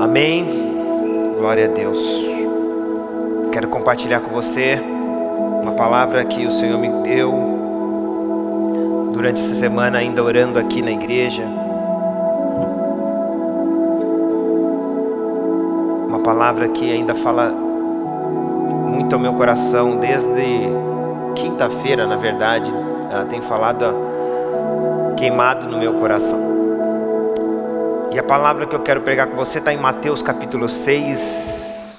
Amém. Glória a Deus. Quero compartilhar com você uma palavra que o Senhor me deu durante essa semana, ainda orando aqui na igreja. Uma palavra que ainda fala muito ao meu coração desde quinta-feira, na verdade. Ela tem falado queimado no meu coração. E a palavra que eu quero pregar com você está em Mateus capítulo 6.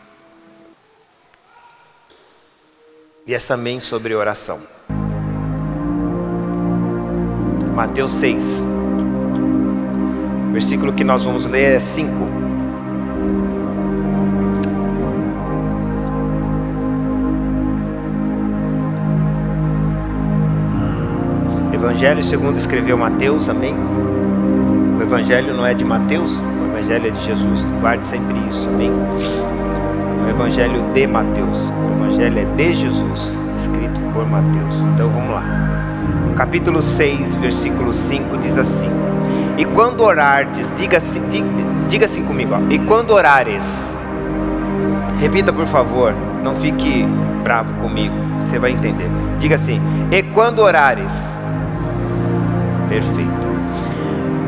E é também sobre oração. Mateus 6. O versículo que nós vamos ler é 5. Evangelho segundo escreveu Mateus, amém? O Evangelho não é de Mateus, o Evangelho é de Jesus. Guarde sempre isso, amém? O Evangelho de Mateus, o Evangelho é de Jesus, escrito por Mateus. Então vamos lá. Capítulo 6, versículo 5 diz assim: E quando orardes, diga assim, diga assim comigo, ó, e quando orares, repita por favor, não fique bravo comigo, você vai entender. Diga assim: E quando orares, perfeito.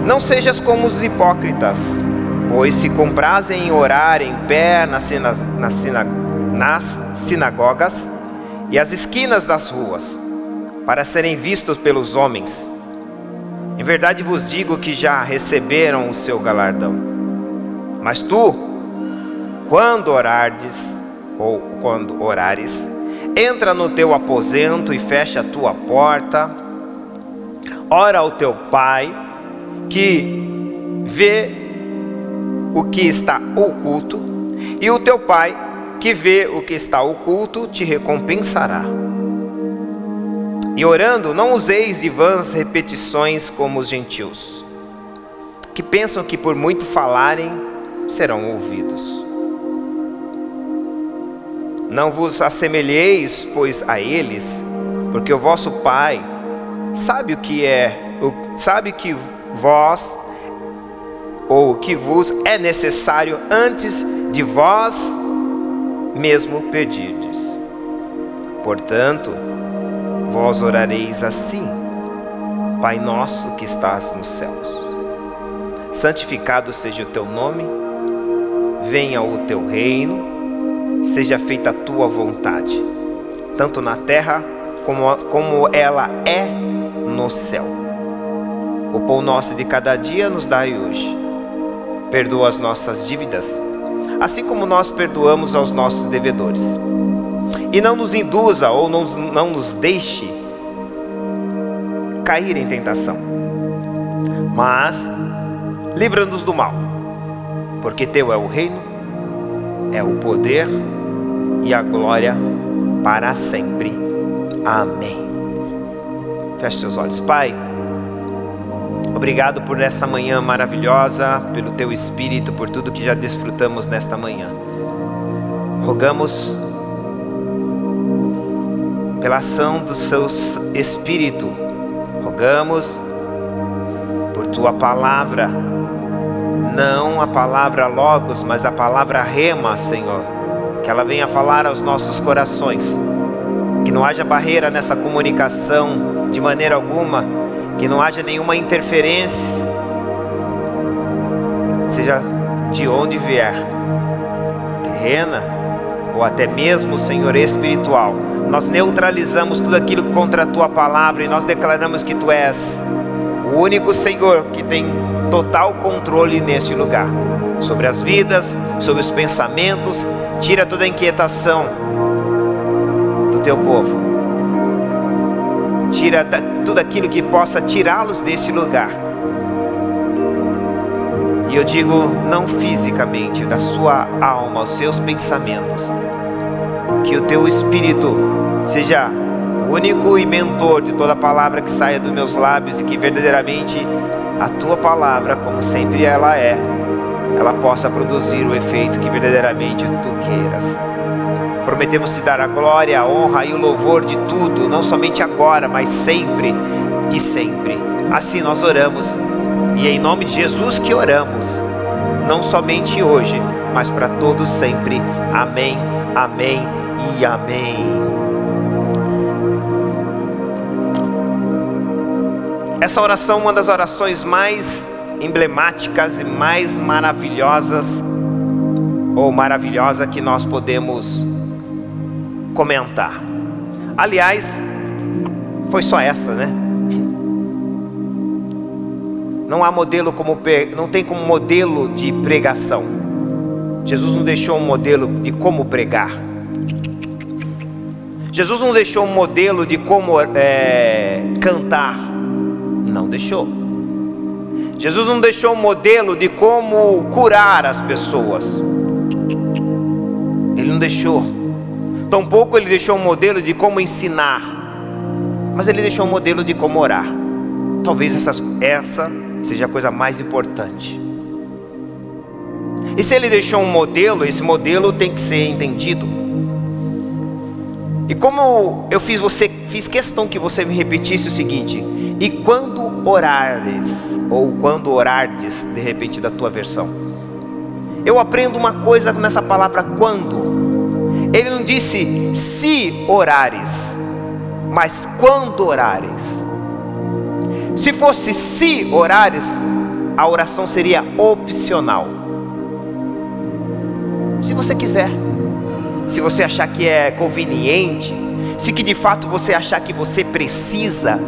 Não sejas como os hipócritas, pois se comprazem em orar em pé nas, nas, nas sinagogas e as esquinas das ruas, para serem vistos pelos homens. Em verdade vos digo que já receberam o seu galardão. Mas tu, quando orardes, ou quando orares, entra no teu aposento e fecha a tua porta, ora ao teu pai, que vê o que está oculto, e o teu Pai, que vê o que está oculto, te recompensará. E orando, não useis de vãs repetições como os gentios, que pensam que por muito falarem serão ouvidos. Não vos assemelheis, pois, a eles, porque o vosso Pai sabe o que é, sabe que vós ou que vos é necessário antes de vós mesmo pedirdes. Portanto, vós orareis assim: Pai nosso que estás nos céus, santificado seja o teu nome, venha o teu reino, seja feita a tua vontade, tanto na terra como, como ela é no céu. O pão nosso de cada dia nos dai hoje. Perdoa as nossas dívidas, assim como nós perdoamos aos nossos devedores. E não nos induza ou não, não nos deixe cair em tentação, mas livra-nos do mal, porque Teu é o reino, é o poder e a glória para sempre. Amém. Feche seus olhos, Pai. Obrigado por esta manhã maravilhosa, pelo teu espírito, por tudo que já desfrutamos nesta manhã. Rogamos pela ação do seu espírito, rogamos por tua palavra, não a palavra logos, mas a palavra rema, Senhor, que ela venha falar aos nossos corações, que não haja barreira nessa comunicação de maneira alguma que não haja nenhuma interferência, seja de onde vier, terrena ou até mesmo, Senhor, espiritual. Nós neutralizamos tudo aquilo contra a tua palavra e nós declaramos que tu és o único Senhor que tem total controle neste lugar sobre as vidas, sobre os pensamentos. Tira toda a inquietação do teu povo tira tudo aquilo que possa tirá-los deste lugar. E eu digo, não fisicamente, da sua alma, os seus pensamentos. Que o teu espírito seja o único e mentor de toda palavra que saia dos meus lábios e que verdadeiramente a tua palavra, como sempre ela é, ela possa produzir o efeito que verdadeiramente tu queiras. Prometemos te dar a glória, a honra e o louvor de tudo, não somente agora, mas sempre e sempre. Assim nós oramos, e é em nome de Jesus que oramos. não somente hoje, mas para todos sempre. Amém, amém e amém. Essa oração é uma das orações mais emblemáticas e mais maravilhosas ou maravilhosa que nós podemos comentar. Aliás, foi só essa, né? Não há modelo como não tem como modelo de pregação. Jesus não deixou um modelo de como pregar. Jesus não deixou um modelo de como é, cantar. Não deixou. Jesus não deixou um modelo de como curar as pessoas. Ele não deixou. Tampouco ele deixou um modelo de como ensinar. Mas ele deixou um modelo de como orar. Talvez essa, essa seja a coisa mais importante. E se ele deixou um modelo, esse modelo tem que ser entendido. E como eu fiz você, fiz questão que você me repetisse o seguinte: e quando orares, ou quando orardes, de repente da tua versão, eu aprendo uma coisa nessa palavra quando. Ele não disse se orares, mas quando orares. Se fosse se orares, a oração seria opcional. Se você quiser, se você achar que é conveniente, se que de fato você achar que você precisa,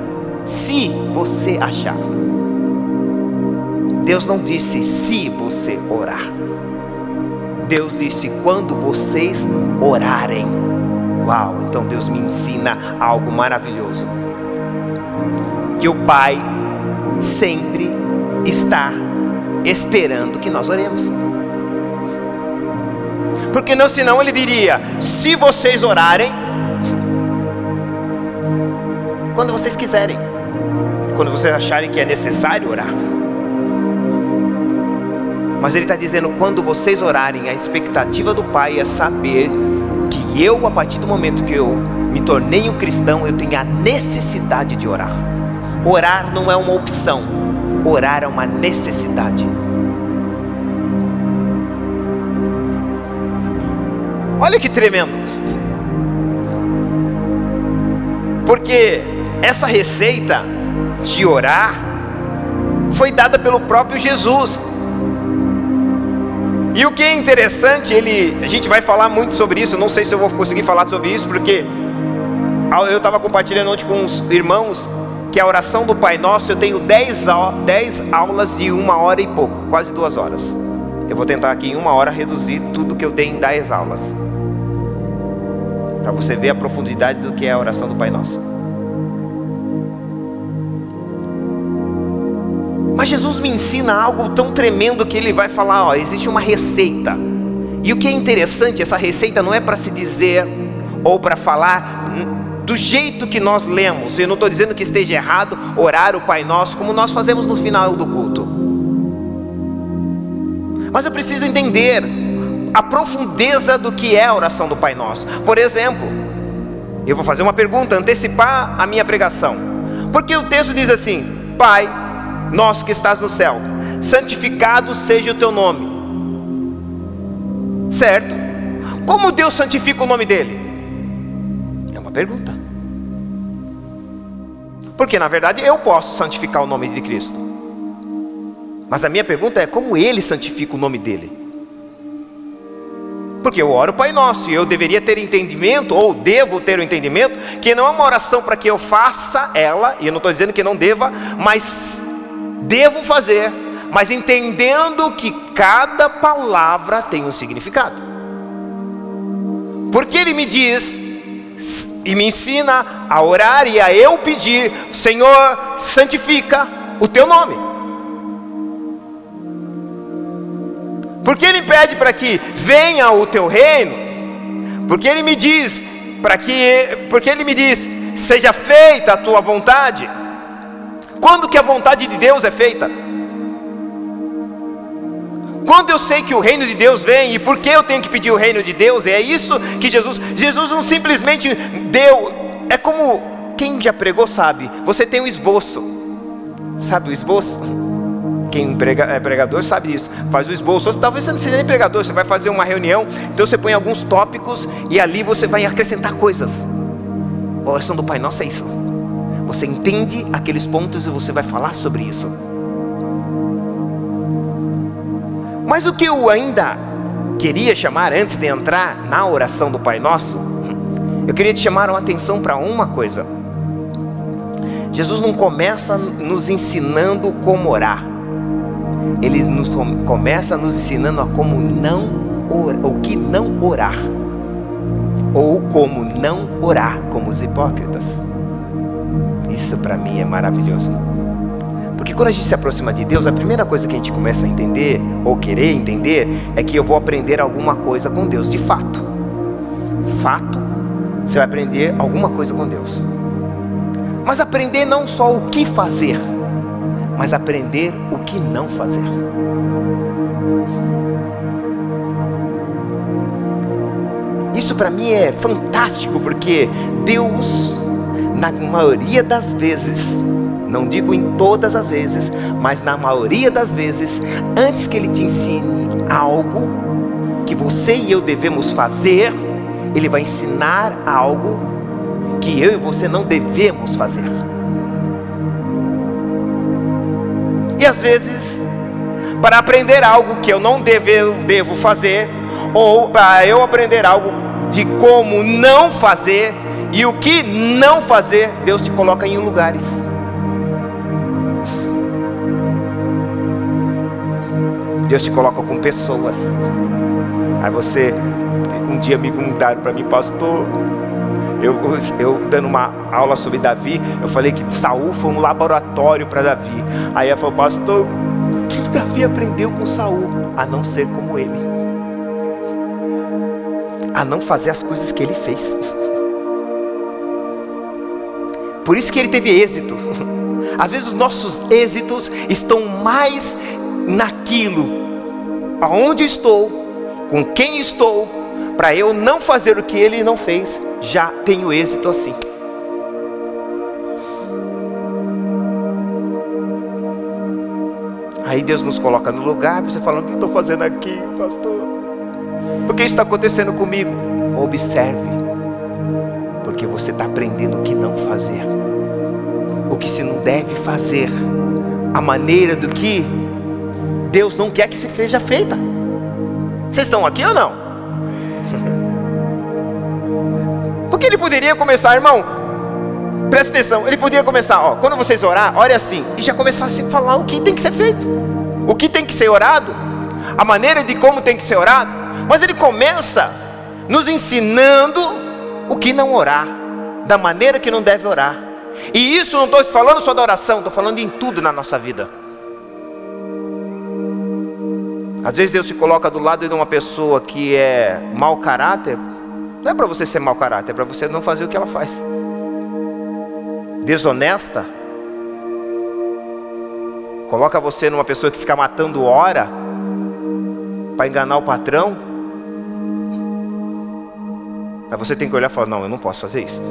se você achar. Deus não disse se você orar. Deus disse quando vocês orarem. Uau, então Deus me ensina algo maravilhoso que o Pai sempre está esperando que nós oremos. Porque não, senão ele diria: se vocês orarem, quando vocês quiserem, quando vocês acharem que é necessário orar. Mas ele está dizendo: quando vocês orarem, a expectativa do Pai é saber que eu, a partir do momento que eu me tornei um cristão, eu tenho a necessidade de orar. Orar não é uma opção, orar é uma necessidade. Olha que tremendo. Porque essa receita de orar foi dada pelo próprio Jesus. E o que é interessante, ele, a gente vai falar muito sobre isso, não sei se eu vou conseguir falar sobre isso, porque eu estava compartilhando ontem com os irmãos que a oração do Pai Nosso eu tenho 10, 10 aulas de uma hora e pouco, quase duas horas. Eu vou tentar aqui em uma hora reduzir tudo que eu dei em 10 aulas. Para você ver a profundidade do que é a oração do Pai Nosso. Mas Jesus me ensina algo tão tremendo que ele vai falar: ó, existe uma receita. E o que é interessante, essa receita não é para se dizer ou para falar do jeito que nós lemos. Eu não estou dizendo que esteja errado orar o Pai Nosso como nós fazemos no final do culto. Mas eu preciso entender a profundeza do que é a oração do Pai Nosso. Por exemplo, eu vou fazer uma pergunta, antecipar a minha pregação. Porque o texto diz assim: Pai, nosso que estás no céu, santificado seja o teu nome. Certo? Como Deus santifica o nome dele? É uma pergunta. Porque na verdade eu posso santificar o nome de Cristo. Mas a minha pergunta é como ele santifica o nome dele? Porque eu oro Pai Nosso e eu deveria ter entendimento, ou devo ter o entendimento, que não é uma oração para que eu faça ela, e eu não estou dizendo que não deva, mas devo fazer, mas entendendo que cada palavra tem um significado. Porque ele me diz e me ensina a orar e a eu pedir: Senhor, santifica o teu nome. Porque Ele pede para que venha o teu reino, porque Ele me diz, para que, porque Ele me diz, seja feita a tua vontade. Quando que a vontade de Deus é feita? Quando eu sei que o reino de Deus vem e por que eu tenho que pedir o reino de Deus, é isso que Jesus, Jesus não simplesmente deu, é como quem já pregou sabe, você tem um esboço, sabe o esboço? Quem é pregador sabe disso. Faz o esboço. Talvez você não seja nem pregador, você vai fazer uma reunião, então você põe alguns tópicos e ali você vai acrescentar coisas. A oração do Pai Nosso é isso. Você entende aqueles pontos e você vai falar sobre isso. Mas o que eu ainda queria chamar antes de entrar na oração do Pai Nosso, eu queria te chamar a atenção para uma coisa. Jesus não começa nos ensinando como orar. Ele nos começa nos ensinando a como não orar, o que não orar. Ou como não orar como os hipócritas. Isso para mim é maravilhoso. Porque quando a gente se aproxima de Deus, a primeira coisa que a gente começa a entender, ou querer entender, é que eu vou aprender alguma coisa com Deus, de fato. Fato, você vai aprender alguma coisa com Deus. Mas aprender não só o que fazer, mas aprender o que não fazer. Isso para mim é fantástico, porque Deus, na maioria das vezes, não digo em todas as vezes, mas na maioria das vezes, antes que Ele te ensine algo que você e eu devemos fazer, Ele vai ensinar algo que eu e você não devemos fazer. E às vezes, para aprender algo que eu não deve, devo fazer, ou para eu aprender algo de como não fazer e o que não fazer, Deus te coloca em lugares. Deus te coloca com pessoas. Aí você, um dia me perguntaram para mim, pastor, eu, eu, dando uma aula sobre Davi, eu falei que Saul foi um laboratório para Davi. Aí ela falou, pastor, o que Davi aprendeu com Saul? A não ser como ele. A não fazer as coisas que ele fez. Por isso que ele teve êxito. Às vezes os nossos êxitos estão mais naquilo aonde estou, com quem estou, para eu não fazer o que ele não fez, já tenho êxito assim. Aí Deus nos coloca no lugar, você fala: O que estou fazendo aqui, pastor? Por que isso está acontecendo comigo? Observe, porque você está aprendendo o que não fazer, o que se não deve fazer, a maneira do que Deus não quer que se seja feita. Vocês estão aqui ou não? Porque ele poderia começar, irmão, presta atenção, ele poderia começar, ó, quando vocês orar, ore assim, e já começar a falar o que tem que ser feito, o que tem que ser orado, a maneira de como tem que ser orado, mas ele começa nos ensinando o que não orar, da maneira que não deve orar. E isso não estou falando só da oração, estou falando em tudo na nossa vida. Às vezes Deus se coloca do lado de uma pessoa que é mau caráter, não é para você ser mau caráter, é para você não fazer o que ela faz. Desonesta, coloca você numa pessoa que fica matando hora para enganar o patrão. Aí você tem que olhar e falar: Não, eu não posso fazer isso.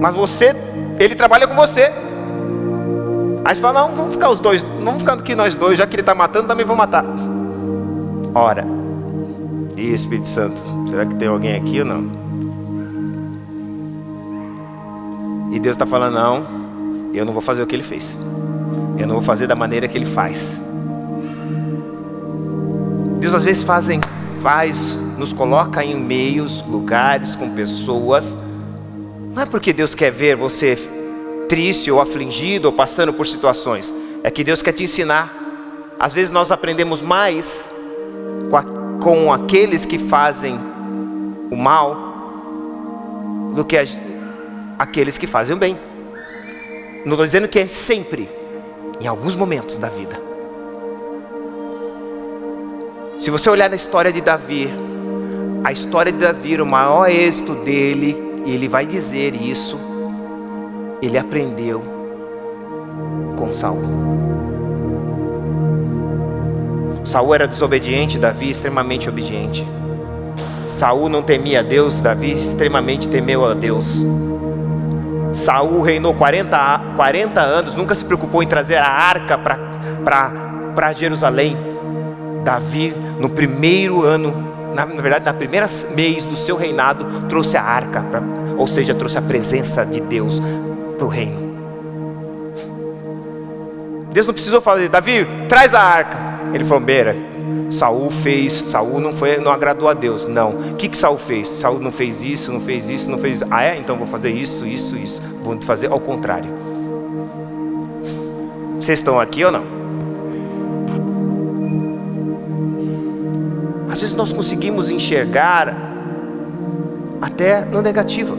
Mas você, ele trabalha com você. Aí você fala, não, vamos ficar os dois, vamos ficar aqui nós dois, já que ele está matando, também vou matar. Ora, e Espírito Santo, será que tem alguém aqui ou não? E Deus está falando, não, eu não vou fazer o que ele fez. Eu não vou fazer da maneira que ele faz. Deus às vezes fazem, faz, nos coloca em meios, lugares, com pessoas. Não é porque Deus quer ver você triste ou afligido ou passando por situações. É que Deus quer te ensinar. Às vezes nós aprendemos mais com, a, com aqueles que fazem o mal do que a, aqueles que fazem o bem. Não estou dizendo que é sempre, em alguns momentos da vida. Se você olhar na história de Davi, a história de Davi, o maior êxito dele, e ele vai dizer isso ele aprendeu com Saul. Saul era desobediente, Davi extremamente obediente. Saul não temia a Deus, Davi extremamente temeu a Deus. Saul reinou 40, 40 anos, nunca se preocupou em trazer a arca para para Jerusalém, Davi, no primeiro ano, na, na, verdade, na primeira mês do seu reinado, trouxe a arca, pra, ou seja, trouxe a presença de Deus para o reino. Deus não precisou falar, Davi, traz a arca. Ele falou, beira, Saul fez, Saul não foi, não agradou a Deus. Não. O que que Saul fez? Saul não fez isso, não fez isso, não fez. Ah é? Então vou fazer isso, isso, isso. Vou fazer ao contrário. Vocês estão aqui ou não? Às vezes nós conseguimos enxergar até no negativo.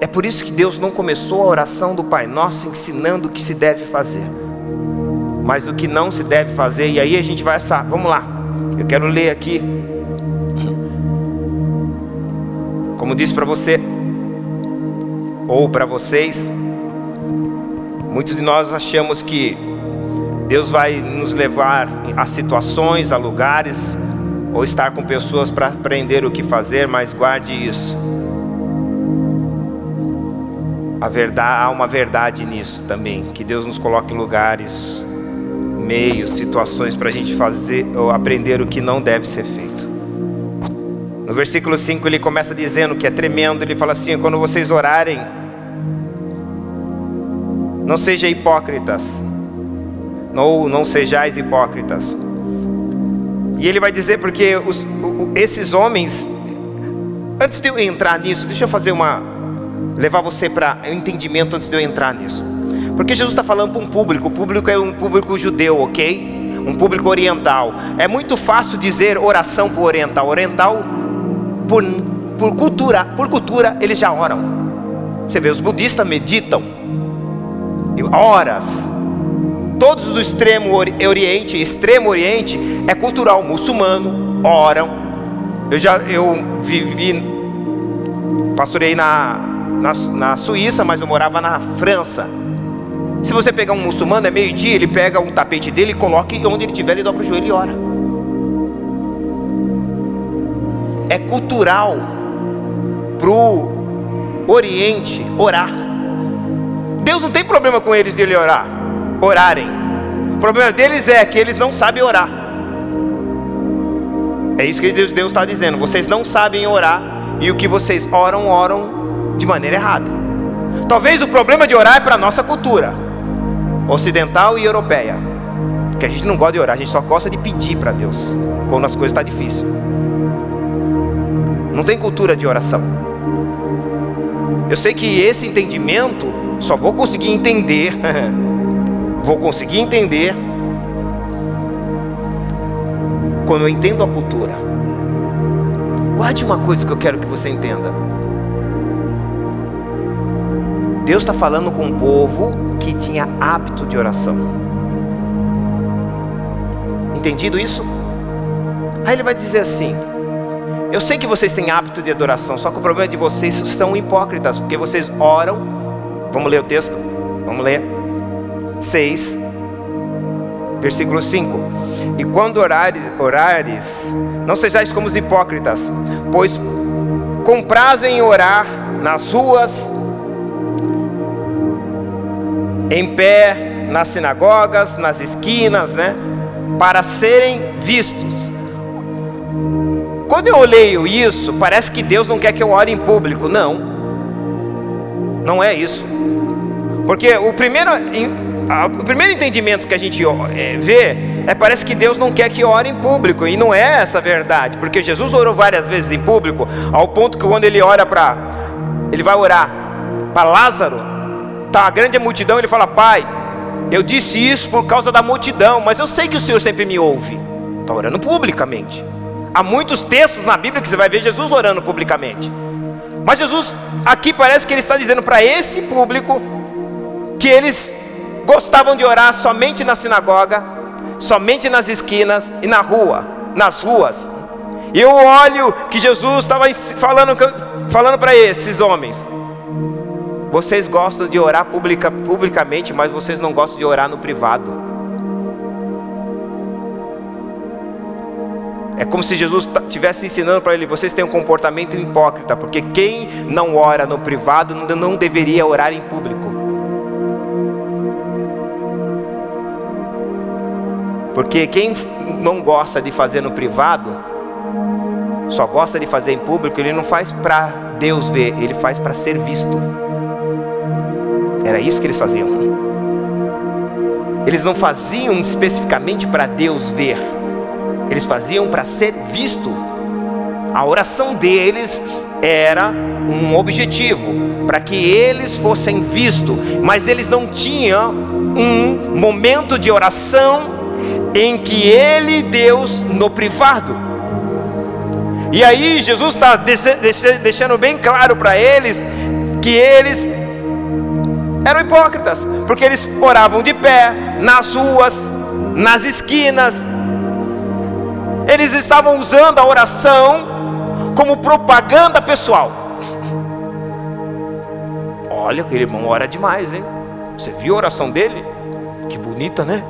É por isso que Deus não começou a oração do Pai Nosso ensinando o que se deve fazer mas o que não se deve fazer. E aí a gente vai essa, vamos lá. Eu quero ler aqui. Como disse para você ou para vocês, muitos de nós achamos que Deus vai nos levar a situações, a lugares, ou estar com pessoas para aprender o que fazer, mas guarde isso. A verdade, há uma verdade nisso também, que Deus nos coloca em lugares meios, situações para a gente fazer ou aprender o que não deve ser feito. No versículo 5 ele começa dizendo que é tremendo, ele fala assim: quando vocês orarem, não sejam hipócritas, ou não sejais hipócritas. E ele vai dizer porque os, esses homens, antes de eu entrar nisso, deixa eu fazer uma, levar você para um entendimento antes de eu entrar nisso. Porque Jesus está falando para um público, o público é um público judeu, ok? Um público oriental. É muito fácil dizer oração para o oriental. Oriental, por, por, cultura, por cultura, eles já oram. Você vê, os budistas meditam horas. Todos do extremo oriente, extremo oriente, é cultural. Muçulmano oram. Eu já eu vivi, pastorei na, na, na Suíça, mas eu morava na França. Se você pegar um muçulmano, é meio-dia, ele pega um tapete dele coloca e onde ele estiver, ele dobra o joelho e ora. É cultural para o Oriente orar. Deus não tem problema com eles de ele orar, orarem. O problema deles é que eles não sabem orar. É isso que Deus está dizendo. Vocês não sabem orar e o que vocês oram, oram de maneira errada. Talvez o problema de orar é para a nossa cultura ocidental e europeia. Porque a gente não gosta de orar, a gente só gosta de pedir para Deus quando as coisas estão tá difíceis. Não tem cultura de oração. Eu sei que esse entendimento só vou conseguir entender, vou conseguir entender quando eu entendo a cultura. Guarde uma coisa que eu quero que você entenda. Deus está falando com um povo que tinha hábito de oração. Entendido isso? Aí ele vai dizer assim: Eu sei que vocês têm hábito de adoração, só que o problema de vocês são hipócritas, porque vocês oram. Vamos ler o texto? Vamos ler. 6, versículo 5. E quando orares, orares, não sejais como os hipócritas, pois comprazem orar nas ruas em pé nas sinagogas, nas esquinas, né? Para serem vistos. Quando eu leio isso, parece que Deus não quer que eu ore em público. Não, não é isso. Porque o primeiro, o primeiro entendimento que a gente é, vê é parece que Deus não quer que ore em público. E não é essa a verdade. Porque Jesus orou várias vezes em público, ao ponto que quando ele ora para. Ele vai orar para Lázaro, Está a grande multidão, ele fala: Pai, eu disse isso por causa da multidão, mas eu sei que o Senhor sempre me ouve. Está orando publicamente. Há muitos textos na Bíblia que você vai ver Jesus orando publicamente. Mas Jesus, aqui parece que ele está dizendo para esse público que eles gostavam de orar somente na sinagoga, somente nas esquinas e na rua, nas ruas. E eu olho que Jesus estava falando, falando para esses homens: vocês gostam de orar publica, publicamente, mas vocês não gostam de orar no privado. É como se Jesus estivesse ensinando para ele: vocês têm um comportamento hipócrita, porque quem não ora no privado não deveria orar em público. Porque quem não gosta de fazer no privado, só gosta de fazer em público, ele não faz para Deus ver, ele faz para ser visto. Era isso que eles faziam. Eles não faziam especificamente para Deus ver, eles faziam para ser visto. A oração deles era um objetivo, para que eles fossem vistos, mas eles não tinham um momento de oração em que ele, Deus, no privado. E aí Jesus está deixando bem claro para eles que eles eram hipócritas, porque eles oravam de pé, nas ruas, nas esquinas, eles estavam usando a oração como propaganda pessoal. Olha, aquele irmão ora demais, hein? Você viu a oração dele? Que bonita, né?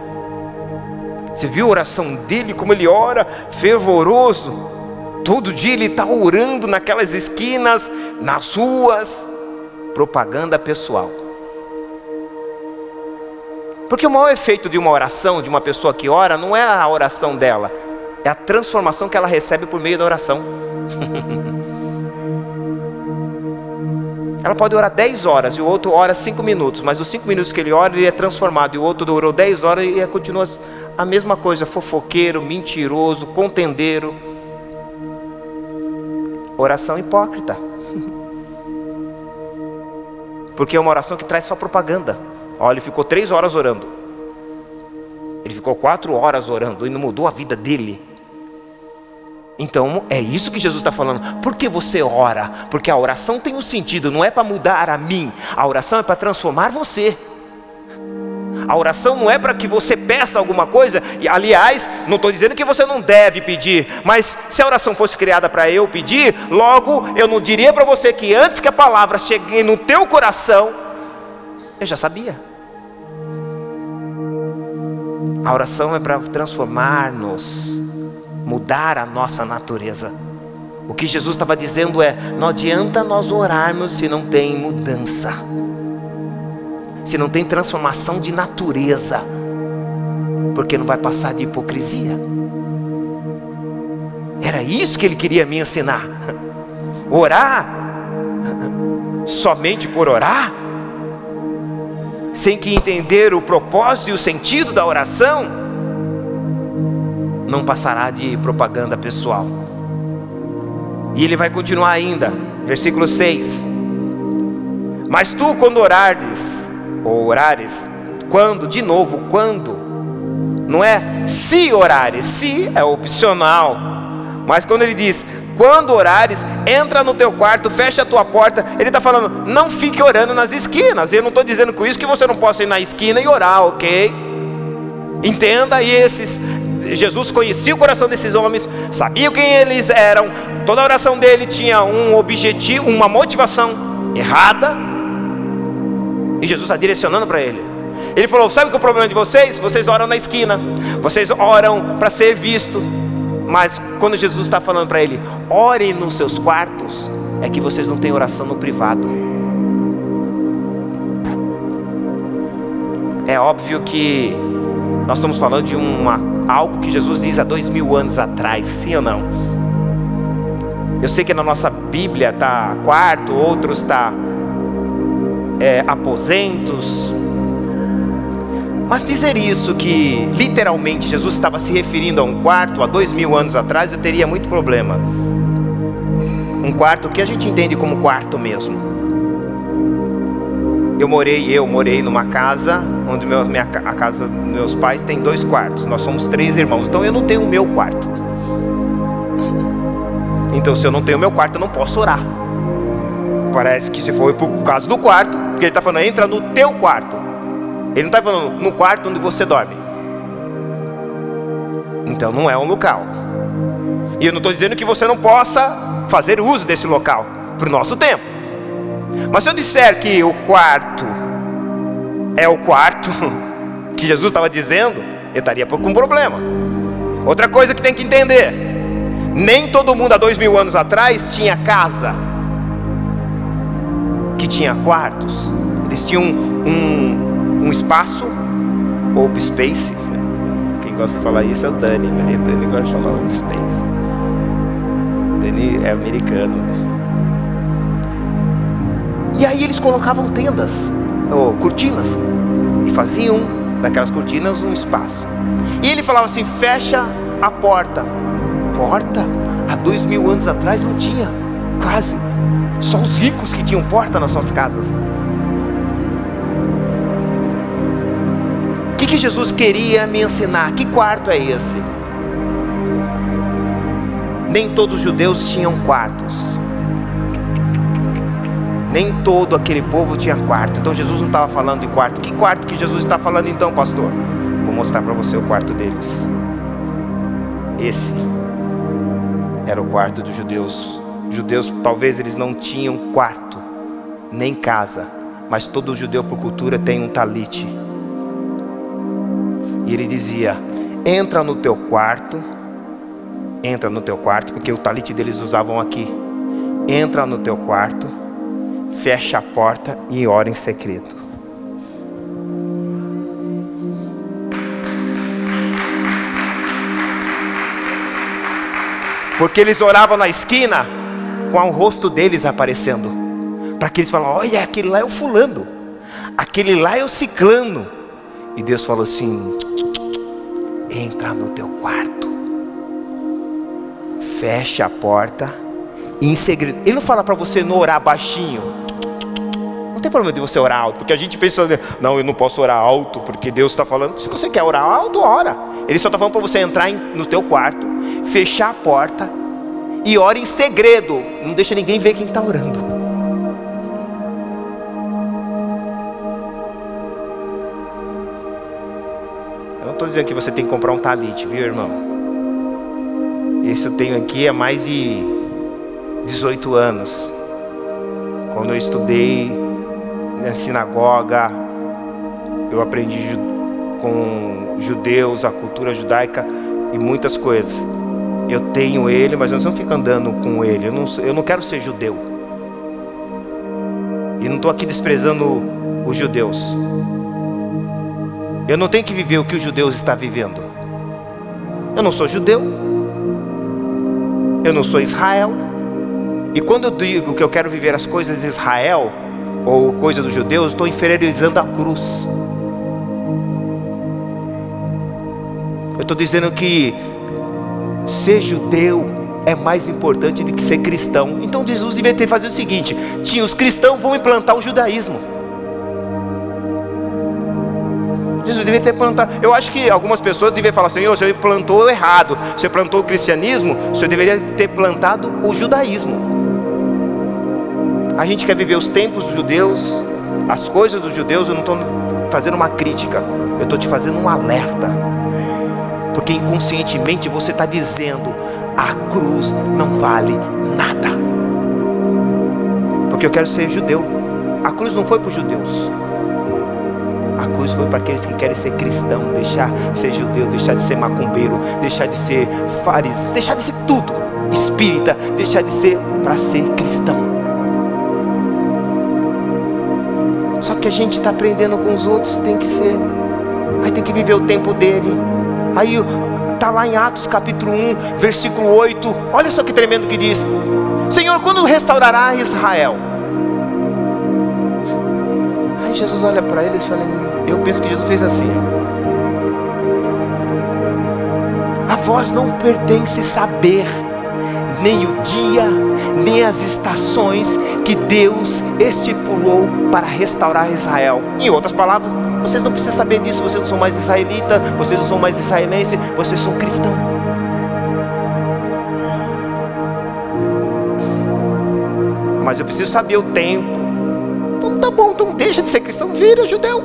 Você viu a oração dele, como ele ora, fervoroso. Todo dia ele está orando naquelas esquinas, nas ruas. Propaganda pessoal. Porque o maior efeito de uma oração, de uma pessoa que ora, não é a oração dela, é a transformação que ela recebe por meio da oração. Ela pode orar 10 horas e o outro ora 5 minutos, mas os 5 minutos que ele ora, ele é transformado, e o outro orou 10 horas e continua a mesma coisa: fofoqueiro, mentiroso, contendeiro. Oração hipócrita. Porque é uma oração que traz só propaganda. Olha, ele ficou três horas orando. Ele ficou quatro horas orando e não mudou a vida dele. Então é isso que Jesus está falando. Por que você ora? Porque a oração tem um sentido, não é para mudar a mim, a oração é para transformar você. A oração não é para que você peça alguma coisa, e aliás, não estou dizendo que você não deve pedir, mas se a oração fosse criada para eu pedir, logo eu não diria para você que antes que a palavra chegue no teu coração, eu já sabia. A oração é para transformar-nos mudar a nossa natureza. O que Jesus estava dizendo é: não adianta nós orarmos se não tem mudança, se não tem transformação de natureza, porque não vai passar de hipocrisia. Era isso que ele queria me ensinar. Orar somente por orar, sem que entender o propósito e o sentido da oração não passará de propaganda pessoal. E ele vai continuar ainda, versículo 6. Mas tu, quando orares, ou orares, quando, de novo, quando, não é se orares, se é opcional, mas quando ele diz, quando orares, entra no teu quarto, fecha a tua porta. Ele está falando, não fique orando nas esquinas. Eu não estou dizendo com isso que você não possa ir na esquina e orar, ok? Entenda esses Jesus conhecia o coração desses homens, sabia quem eles eram, toda oração dele tinha um objetivo, uma motivação errada, e Jesus está direcionando para ele. Ele falou: Sabe que é o problema de vocês? Vocês oram na esquina, vocês oram para ser visto, mas quando Jesus está falando para ele, orem nos seus quartos, é que vocês não têm oração no privado. É óbvio que nós estamos falando de uma, algo que Jesus diz há dois mil anos atrás, sim ou não? Eu sei que na nossa Bíblia está quarto, outros está é, aposentos. Mas dizer isso que literalmente Jesus estava se referindo a um quarto há dois mil anos atrás, eu teria muito problema. Um quarto que a gente entende como quarto mesmo. Eu morei, eu morei numa casa onde meu, minha, a casa dos meus pais tem dois quartos. Nós somos três irmãos, então eu não tenho o meu quarto. Então, se eu não tenho o meu quarto, eu não posso orar. Parece que se for por causa do quarto, porque ele está falando, entra no teu quarto. Ele não está falando no quarto onde você dorme. Então, não é um local. E eu não estou dizendo que você não possa fazer uso desse local para o nosso tempo. Mas se eu disser que o quarto é o quarto que Jesus estava dizendo, eu estaria com um problema. Outra coisa que tem que entender: nem todo mundo há dois mil anos atrás tinha casa, que tinha quartos. Eles tinham um, um, espaço, open space, quem gosta de falar isso é o Dani, né? Dani gosta de falar o Space. Dani é americano, né? E aí eles colocavam tendas, ou cortinas, e faziam daquelas cortinas um espaço. E ele falava assim: fecha a porta. Porta? Há dois mil anos atrás não tinha, quase. Só os ricos que tinham porta nas suas casas. O que, que Jesus queria me ensinar? Que quarto é esse? Nem todos os judeus tinham quartos. Nem todo aquele povo tinha quarto. Então Jesus não estava falando de quarto. Que quarto que Jesus está falando então, pastor? Vou mostrar para você o quarto deles. Esse era o quarto dos judeus. Judeus, talvez eles não tinham quarto, nem casa, mas todo judeu por cultura tem um talite. E ele dizia: entra no teu quarto, entra no teu quarto, porque o talite deles usavam aqui. Entra no teu quarto, fecha a porta e ora em segredo. Porque eles oravam na esquina com o rosto deles aparecendo. Para que eles falassem: Olha, aquele lá é o fulano, aquele lá é o ciclano. E Deus falou assim: Entra no teu quarto, fecha a porta, e em segredo. Ele não fala para você não orar baixinho. Não tem problema de você orar alto, porque a gente pensa, não, eu não posso orar alto, porque Deus está falando. Se você quer orar alto, ora. Ele só está falando para você entrar no teu quarto, fechar a porta e ore em segredo. Não deixa ninguém ver quem está orando. Eu não estou dizendo que você tem que comprar um talite, viu, irmão? Esse eu tenho aqui há mais de 18 anos. Quando eu estudei na sinagoga, eu aprendi com judeus, a cultura judaica e muitas coisas. Eu tenho ele, mas eu não fico andando com ele. Eu não, eu não quero ser judeu. E não estou aqui desprezando os judeus. Eu não tenho que viver o que os judeus estão vivendo. Eu não sou judeu. Eu não sou Israel. E quando eu digo que eu quero viver as coisas de Israel, ou coisas dos judeus, estou inferiorizando a cruz. Eu estou dizendo que ser judeu é mais importante do que ser cristão. Então Jesus devia ter fazer o seguinte: tinha os cristãos vão implantar o judaísmo. Jesus devia ter plantado. Eu acho que algumas pessoas deviam falar assim: o senhor plantou errado. Você plantou o cristianismo, o senhor deveria ter plantado o judaísmo. A gente quer viver os tempos dos judeus, as coisas dos judeus. Eu não estou fazendo uma crítica, eu estou te fazendo um alerta porque inconscientemente você está dizendo: a cruz não vale nada. Porque eu quero ser judeu. A cruz não foi para os judeus. A cruz foi para aqueles que querem ser cristão, deixar de ser judeu, deixar de ser macumbeiro, deixar de ser fariseu, deixar de ser tudo, espírita, deixar de ser para ser cristão. Só que a gente está aprendendo com os outros, tem que ser, aí tem que viver o tempo dele. Aí está lá em Atos capítulo 1, versículo 8. Olha só que tremendo que diz: Senhor, quando restaurará Israel? Aí Jesus olha para eles e fala: Eu penso que Jesus fez assim. A vós não pertence saber nem o dia, nem as estações que Deus estipulou para restaurar Israel. Em outras palavras, vocês não precisam saber disso, vocês não são mais israelita, vocês não são mais israelense, vocês são cristão. Mas eu preciso saber o tempo. Então tá bom, então deixa de ser cristão, vira judeu.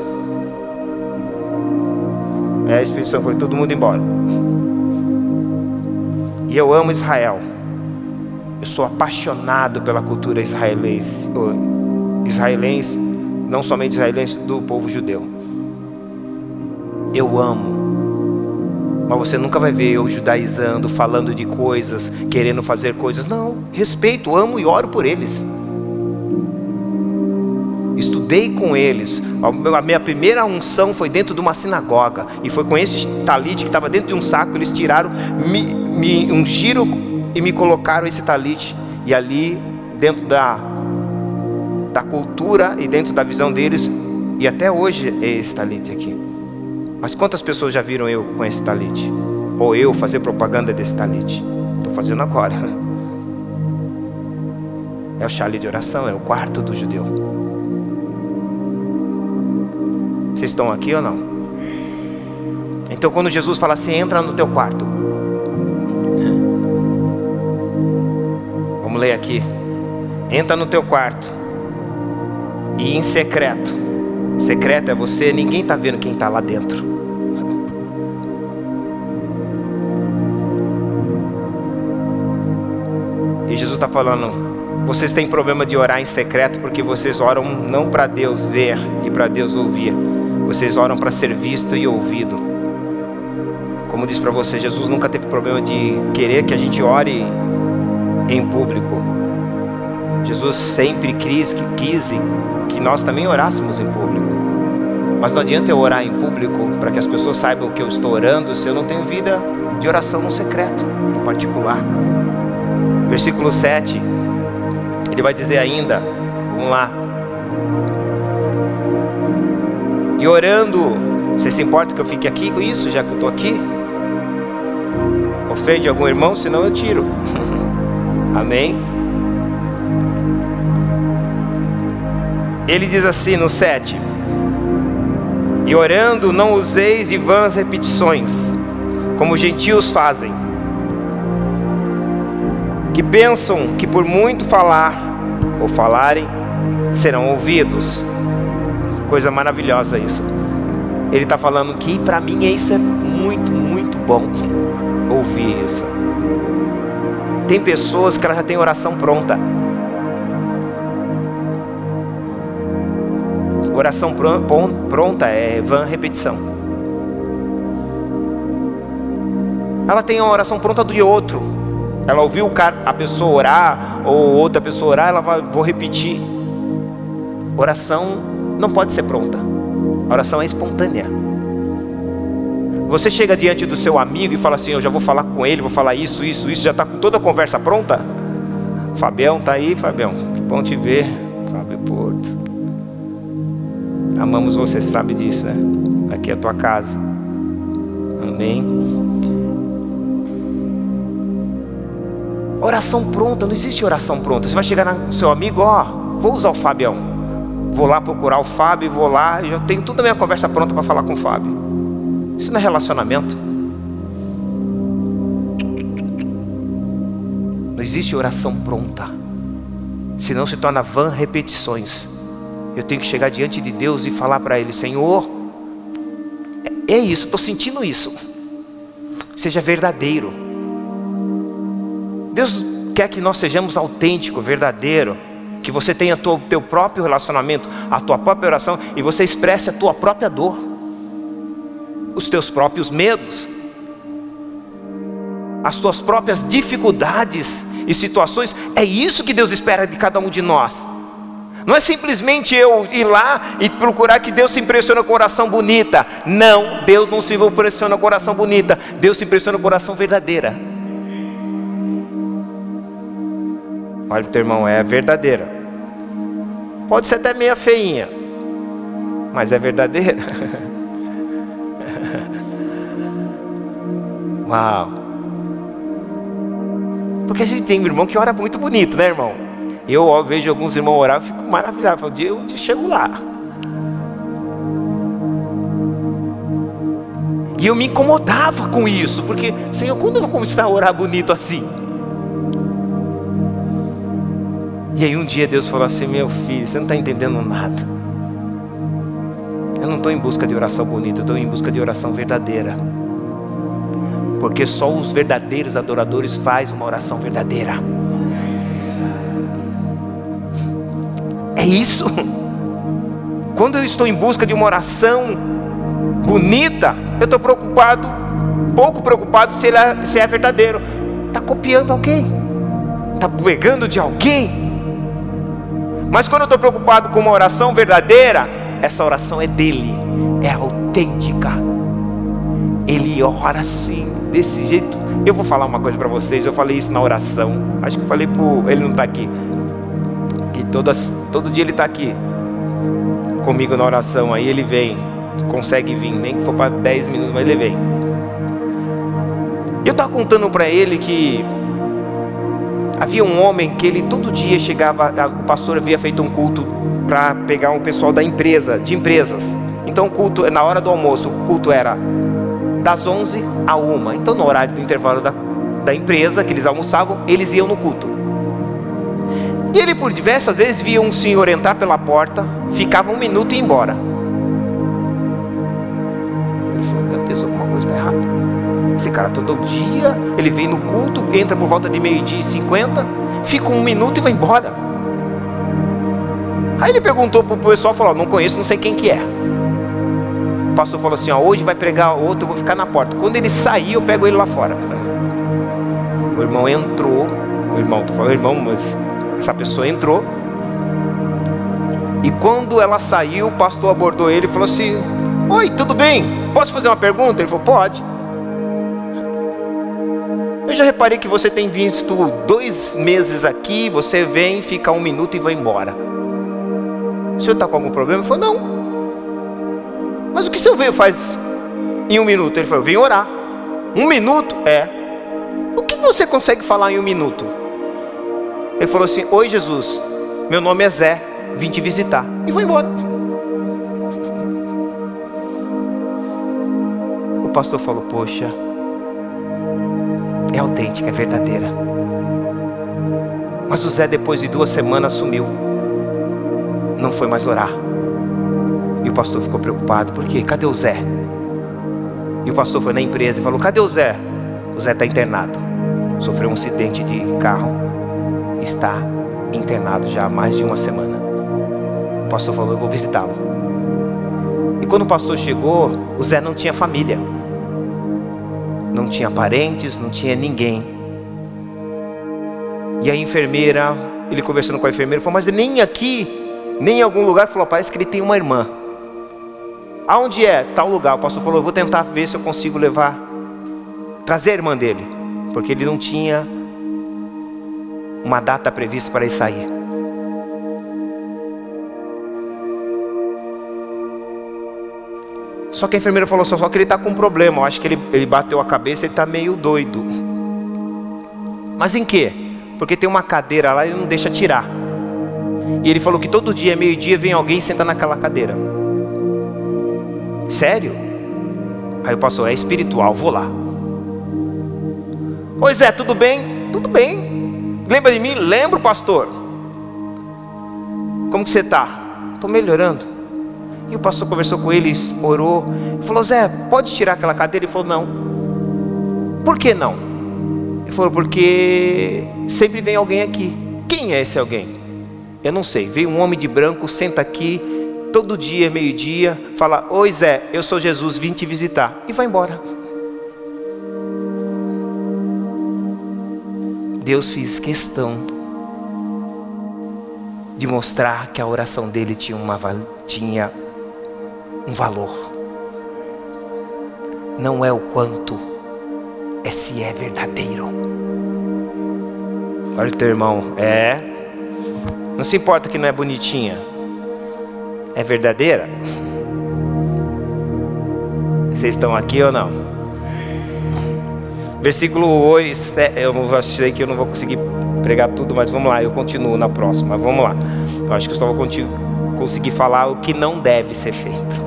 É, a expedição foi todo mundo embora. E eu amo Israel. Eu sou apaixonado pela cultura israelense, israelense, não somente israelense, do povo judeu. Eu amo. Mas você nunca vai ver eu judaizando, falando de coisas, querendo fazer coisas. Não, respeito, amo e oro por eles. estudei com eles. A minha primeira unção foi dentro de uma sinagoga. E foi com esse talite que estava dentro de um saco. Eles tiraram, me, me ungiram e me colocaram esse talite. E ali, dentro da, da cultura e dentro da visão deles, e até hoje é esse talite aqui. Mas quantas pessoas já viram eu com esse talite? Ou eu fazer propaganda desse talite? Estou fazendo agora. É o chale de oração, é o quarto do judeu. Vocês estão aqui ou não? Então quando Jesus fala assim, entra no teu quarto. Vamos ler aqui. Entra no teu quarto. E em secreto. Secreto é você, ninguém está vendo quem está lá dentro. E Jesus está falando, vocês têm problema de orar em secreto porque vocês oram não para Deus ver e para Deus ouvir. Vocês oram para ser visto e ouvido. Como disse para você, Jesus nunca teve problema de querer que a gente ore em público. Jesus sempre quis que, quis que nós também orássemos em público. Mas não adianta eu orar em público para que as pessoas saibam que eu estou orando se eu não tenho vida de oração no secreto, em particular. Versículo 7 ele vai dizer ainda, vamos lá. E orando, você se importa que eu fique aqui com isso, já que eu estou aqui? Ofende algum irmão, senão eu tiro. Amém? Ele diz assim no 7: E orando, não useis de vãs repetições, como os gentios fazem que pensam que por muito falar ou falarem serão ouvidos. Coisa maravilhosa isso. Ele está falando que para mim isso é muito, muito bom ouvir isso. Tem pessoas que já tem oração pronta. Oração pronta é van repetição. Ela tem a oração pronta do outro. Ela ouviu a pessoa orar, ou outra pessoa orar, ela vai, vou repetir. Oração não pode ser pronta. Oração é espontânea. Você chega diante do seu amigo e fala assim: Eu já vou falar com ele, vou falar isso, isso, isso, já está com toda a conversa pronta? Fabião está aí, Fabião. Que bom te ver, Fábio Porto. Amamos você, sabe disso, né? Aqui é a tua casa. Amém. Oração pronta, não existe oração pronta. Você vai chegar no seu amigo, ó, vou usar o Fabião. Vou lá procurar o Fábio, vou lá, eu tenho toda a minha conversa pronta para falar com o Fábio. Isso não é relacionamento. Não existe oração pronta. Senão se torna vã repetições. Eu tenho que chegar diante de Deus e falar para Ele: Senhor, é isso, estou sentindo isso. Seja verdadeiro. Deus quer que nós sejamos autênticos, verdadeiro, que você tenha o teu próprio relacionamento, a tua própria oração e você expresse a tua própria dor, os teus próprios medos, as tuas próprias dificuldades e situações. É isso que Deus espera de cada um de nós. Não é simplesmente eu ir lá e procurar que Deus se impressione com oração bonita. Não, Deus não se impressiona com oração bonita. Deus se impressiona com oração verdadeira. Olha o teu irmão, é verdadeira. Pode ser até meia feinha, mas é verdadeira. Uau! Porque a gente tem um irmão que ora muito bonito, né, irmão? Eu ó, vejo alguns irmãos orar, eu fico maravilhado. Falo, dia eu chego lá. E eu me incomodava com isso, porque, Senhor, quando eu vou começar a orar bonito assim? E aí um dia Deus falou assim: Meu filho, você não está entendendo nada. Eu não estou em busca de oração bonita, eu estou em busca de oração verdadeira. Porque só os verdadeiros adoradores fazem uma oração verdadeira. É isso. Quando eu estou em busca de uma oração bonita, eu estou preocupado, pouco preocupado se, é, se é verdadeiro. Está copiando alguém? Está pegando de alguém? Mas quando eu estou preocupado com uma oração verdadeira, essa oração é dele, é autêntica. Ele ora assim, desse jeito. Eu vou falar uma coisa para vocês. Eu falei isso na oração. Acho que eu falei por ele não está aqui. Todas, todo dia ele está aqui comigo na oração. Aí ele vem, consegue vir, nem que for para 10 minutos, mas ele vem. Eu estava contando para ele que havia um homem que ele todo dia chegava, o pastor havia feito um culto para pegar um pessoal da empresa, de empresas. Então o culto, na hora do almoço, o culto era das 11 a 1. Então no horário do intervalo da, da empresa que eles almoçavam, eles iam no culto. E ele por diversas vezes via um senhor entrar pela porta, ficava um minuto e ia embora. Ele falou, meu Deus, alguma coisa está errada. Esse cara todo dia, ele vem no culto, entra por volta de meio-dia e cinquenta, fica um minuto e vai embora. Aí ele perguntou para o pessoal, falou, não conheço, não sei quem que é. O pastor falou assim, ó, hoje vai pregar outro, eu vou ficar na porta. Quando ele sair, eu pego ele lá fora. O irmão entrou, o irmão, tô falando irmão, mas essa pessoa entrou. E quando ela saiu, o pastor abordou ele e falou assim: Oi, tudo bem? Posso fazer uma pergunta? Ele falou: Pode. Eu já reparei que você tem visto dois meses aqui, você vem, fica um minuto e vai embora. O senhor está com algum problema? Ele falou: Não. Mas o que o senhor veio faz em um minuto? Ele falou: Eu vim orar. Um minuto? É. O que você consegue falar em um minuto? Ele falou assim: Oi Jesus, meu nome é Zé, vim te visitar. E foi embora. O pastor falou: Poxa, é autêntica, é verdadeira. Mas o Zé, depois de duas semanas, sumiu. Não foi mais orar. E o pastor ficou preocupado, por quê? Cadê o Zé? E o pastor foi na empresa e falou: Cadê o Zé? O Zé está internado. Sofreu um acidente de carro está internado já há mais de uma semana. O pastor falou: Eu vou visitá-lo. E quando o pastor chegou, o Zé não tinha família, não tinha parentes, não tinha ninguém. E a enfermeira, ele conversando com a enfermeira, falou: Mas nem aqui, nem em algum lugar, falou: Parece que ele tem uma irmã. Aonde é? Tal lugar. O pastor falou: Eu vou tentar ver se eu consigo levar, trazer a irmã dele, porque ele não tinha uma data prevista para ele sair. Só que a enfermeira falou só, só que ele está com um problema. Eu acho que ele, ele bateu a cabeça, ele está meio doido. Mas em que? Porque tem uma cadeira lá e ele não deixa tirar. E ele falou que todo dia, meio-dia, vem alguém e senta naquela cadeira. Sério? Aí o pastor, é espiritual, vou lá. Oi Zé, tudo bem? Tudo bem. Lembra de mim? Lembro, pastor. Como que você está? Estou melhorando. E o pastor conversou com eles, orou. Falou, Zé, pode tirar aquela cadeira? Ele falou, não. Por que não? Ele falou, porque sempre vem alguém aqui. Quem é esse alguém? Eu não sei. Veio um homem de branco, senta aqui, todo dia, meio-dia, fala: Oi Zé, eu sou Jesus, vim te visitar. E vai embora. Deus fez questão de mostrar que a oração dele tinha, uma, tinha um valor. Não é o quanto, é se é verdadeiro. Olha teu irmão, é. Não se importa que não é bonitinha, é verdadeira? Vocês estão aqui ou não? Versículo 8, eu não que eu não vou conseguir pregar tudo, mas vamos lá, eu continuo na próxima. Vamos lá. Eu acho que eu só vou conseguir falar o que não deve ser feito.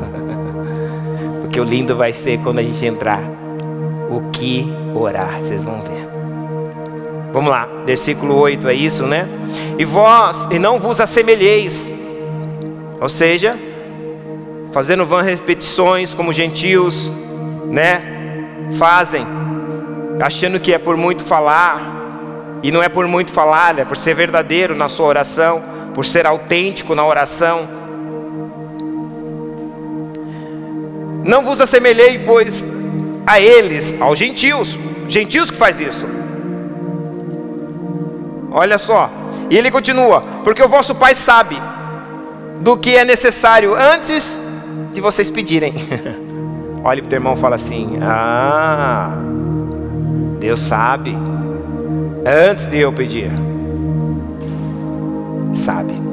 Porque o lindo vai ser quando a gente entrar. O que orar, vocês vão ver. Vamos lá, versículo 8 é isso, né? E vós, e não vos assemelheis, ou seja, fazendo vãs repetições como gentios, né? Fazem achando que é por muito falar, e não é por muito falar, é por ser verdadeiro na sua oração, por ser autêntico na oração. Não vos assemelhei, pois, a eles, aos gentios, gentios que faz isso. Olha só, E ele continua: Porque o vosso Pai sabe do que é necessário antes de vocês pedirem. Olhe para o teu irmão e fala assim: Ah, Deus sabe antes de eu pedir. Sabe.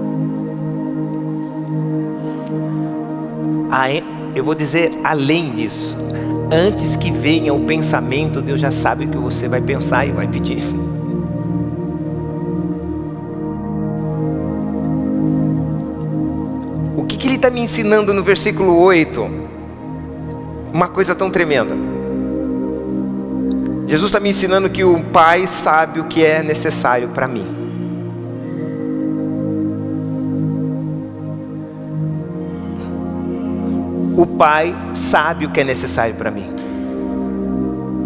Eu vou dizer além disso. Antes que venha o pensamento, Deus já sabe o que você vai pensar e vai pedir. O que, que ele está me ensinando no versículo 8? Uma coisa tão tremenda. Jesus está me ensinando que o Pai sabe o que é necessário para mim. O Pai sabe o que é necessário para mim.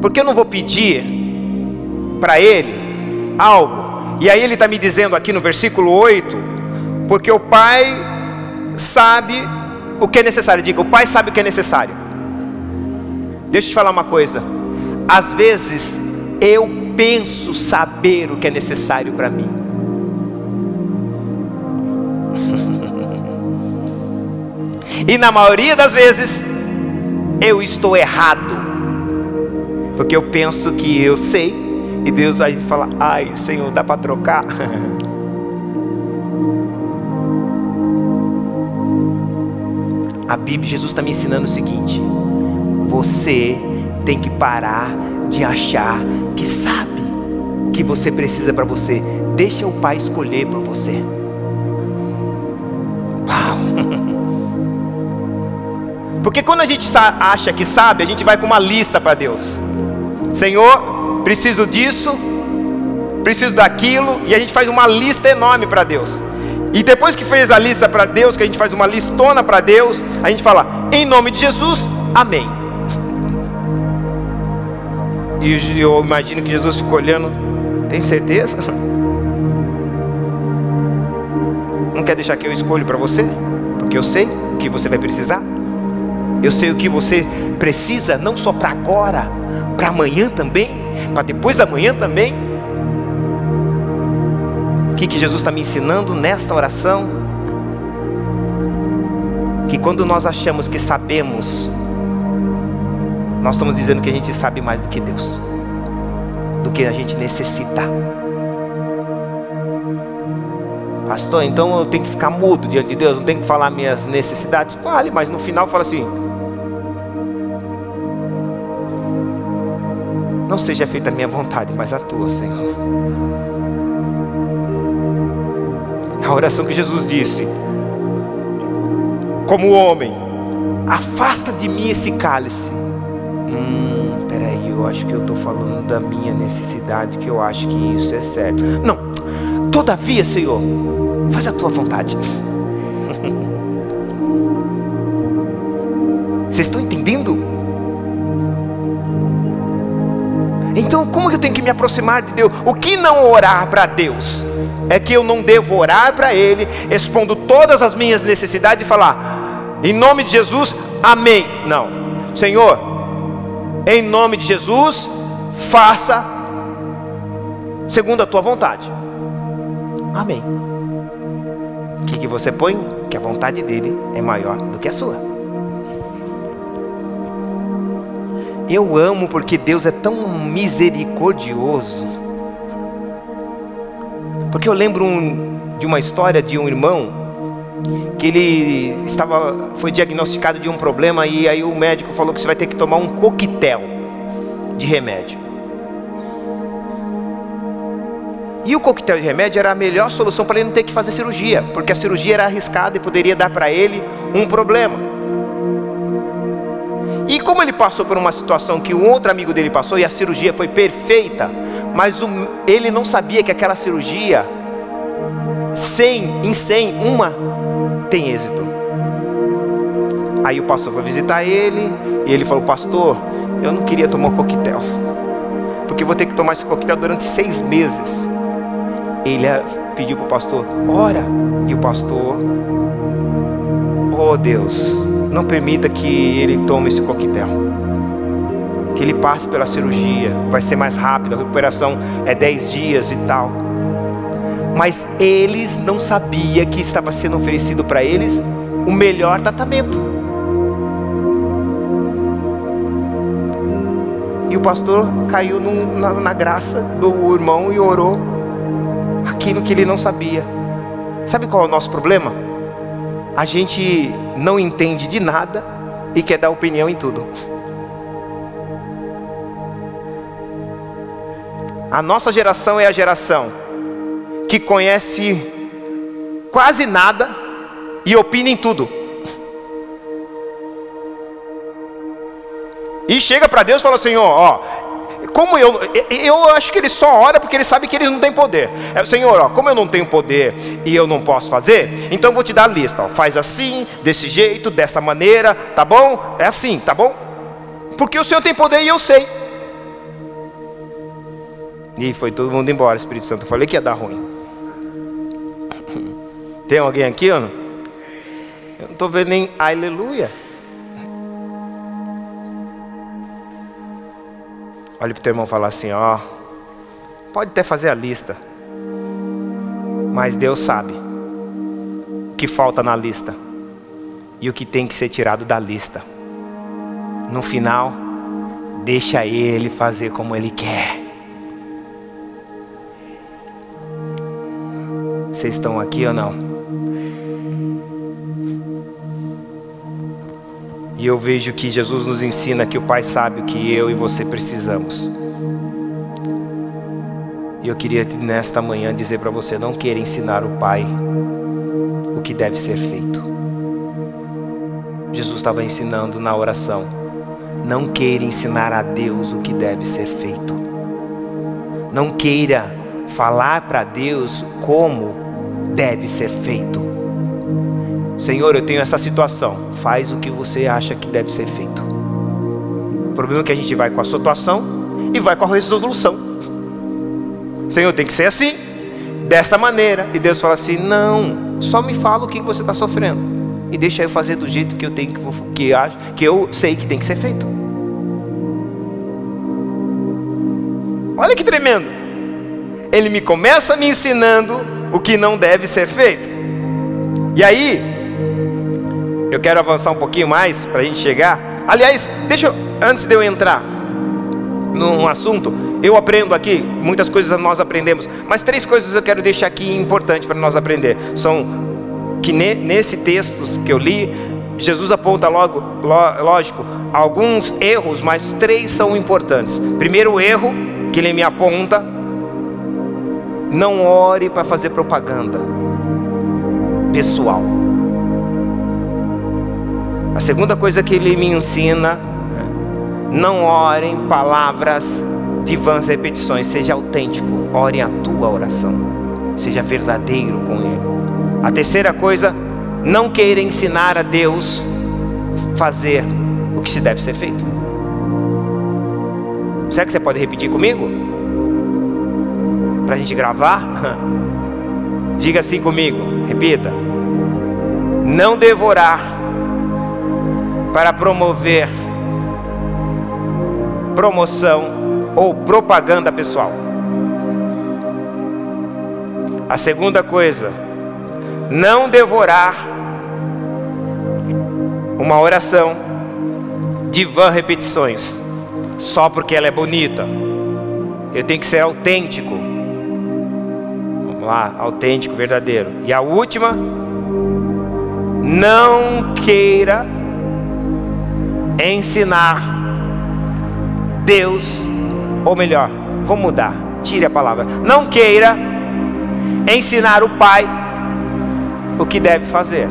Porque eu não vou pedir para Ele algo, e aí Ele está me dizendo aqui no versículo 8: porque o Pai sabe o que é necessário. Diga, o Pai sabe o que é necessário. Deixa eu te falar uma coisa. Às vezes eu penso saber o que é necessário para mim. e na maioria das vezes eu estou errado. Porque eu penso que eu sei e Deus vai falar: "Ai, Senhor, dá para trocar?" A Bíblia, Jesus está me ensinando o seguinte: você tem que parar de achar que sabe o que você precisa para você. Deixa o Pai escolher por você. Uau! Porque quando a gente acha que sabe, a gente vai com uma lista para Deus. Senhor, preciso disso, preciso daquilo, e a gente faz uma lista enorme para Deus. E depois que fez a lista para Deus, que a gente faz uma listona para Deus, a gente fala, em nome de Jesus, amém. E eu imagino que Jesus ficou olhando, tem certeza? Não quer deixar que eu escolha para você? Porque eu sei o que você vai precisar. Eu sei o que você precisa, não só para agora, para amanhã também, para depois da manhã também que, que Jesus está me ensinando nesta oração? Que quando nós achamos que sabemos, nós estamos dizendo que a gente sabe mais do que Deus, do que a gente necessita. Pastor, então eu tenho que ficar mudo diante de Deus, não tenho que falar minhas necessidades? Fale, mas no final fala assim: Não seja feita a minha vontade, mas a tua, Senhor. A oração que Jesus disse, como homem, afasta de mim esse cálice. Hum, peraí, eu acho que eu estou falando da minha necessidade, que eu acho que isso é certo. Não, todavia, Senhor, faz a tua vontade. Vocês estão entendendo? Então, como que eu tenho que me aproximar de Deus? O que não orar para Deus? é que eu não devo orar para Ele, expondo todas as minhas necessidades e falar, em nome de Jesus, amém. Não, Senhor, em nome de Jesus, faça segundo a tua vontade. Amém. O que, que você põe? Que a vontade dele é maior do que a sua. Eu amo porque Deus é tão misericordioso porque eu lembro um, de uma história de um irmão que ele estava, foi diagnosticado de um problema e aí o médico falou que você vai ter que tomar um coquetel de remédio. E o coquetel de remédio era a melhor solução para ele não ter que fazer cirurgia, porque a cirurgia era arriscada e poderia dar para ele um problema. E como ele passou por uma situação que um outro amigo dele passou e a cirurgia foi perfeita, mas o, ele não sabia que aquela cirurgia, 100 em 100, uma tem êxito. Aí o pastor foi visitar ele e ele falou: Pastor, eu não queria tomar um coquetel, porque vou ter que tomar esse coquetel durante seis meses. Ele pediu para o pastor: Ora, e o pastor, oh Deus, não permita que ele tome esse coquetel que ele passe pela cirurgia, vai ser mais rápido, a recuperação é 10 dias e tal. Mas eles não sabiam que estava sendo oferecido para eles o melhor tratamento. E o pastor caiu num, na, na graça do irmão e orou aquilo que ele não sabia. Sabe qual é o nosso problema? A gente não entende de nada e quer dar opinião em tudo. A nossa geração é a geração que conhece quase nada e opina em tudo. E chega para Deus e fala: Senhor, ó, como eu, eu acho que ele só ora porque ele sabe que ele não tem poder. É, Senhor, ó, como eu não tenho poder e eu não posso fazer, então vou te dar a lista. Ó, faz assim, desse jeito, dessa maneira, tá bom? É assim, tá bom? Porque o Senhor tem poder e eu sei. E foi todo mundo embora, Espírito Santo. Eu falei que ia dar ruim. Tem alguém aqui ou não? Eu não estou vendo nem aleluia. Olhe para o teu irmão e fala assim: ó, pode até fazer a lista, mas Deus sabe o que falta na lista e o que tem que ser tirado da lista. No final, deixa Ele fazer como Ele quer. Vocês estão aqui ou não? E eu vejo que Jesus nos ensina que o Pai sabe o que eu e você precisamos. E eu queria nesta manhã dizer para você: não queira ensinar o Pai o que deve ser feito. Jesus estava ensinando na oração: não queira ensinar a Deus o que deve ser feito. Não queira falar para Deus como deve ser feito. Senhor, eu tenho essa situação, faz o que você acha que deve ser feito. O problema é que a gente vai com a situação e vai com a resolução. Senhor, tem que ser assim, desta maneira. E Deus fala assim: não, só me fala o que você está sofrendo e deixa eu fazer do jeito que eu tenho que, que, que eu sei que tem que ser feito. Olha que tremendo. Ele me começa me ensinando o que não deve ser feito. E aí, eu quero avançar um pouquinho mais para a gente chegar. Aliás, deixa eu, antes de eu entrar num assunto, eu aprendo aqui, muitas coisas nós aprendemos, mas três coisas eu quero deixar aqui importantes para nós aprender. São que ne, nesse texto que eu li, Jesus aponta logo, lógico, alguns erros, mas três são importantes. Primeiro erro que ele me aponta não ore para fazer propaganda pessoal. A segunda coisa que ele me ensina, não ore em palavras de vãs repetições, seja autêntico, ore a tua oração, seja verdadeiro com ele. A terceira coisa, não queira ensinar a Deus fazer o que se deve ser feito. Será que você pode repetir comigo? para a gente gravar? Diga assim comigo, repita. Não devorar para promover promoção ou propaganda pessoal. A segunda coisa, não devorar uma oração de vã repetições, só porque ela é bonita. Eu tenho que ser autêntico lá, autêntico, verdadeiro. E a última, não queira ensinar Deus, ou melhor, vou mudar, tire a palavra. Não queira ensinar o Pai o que deve fazer.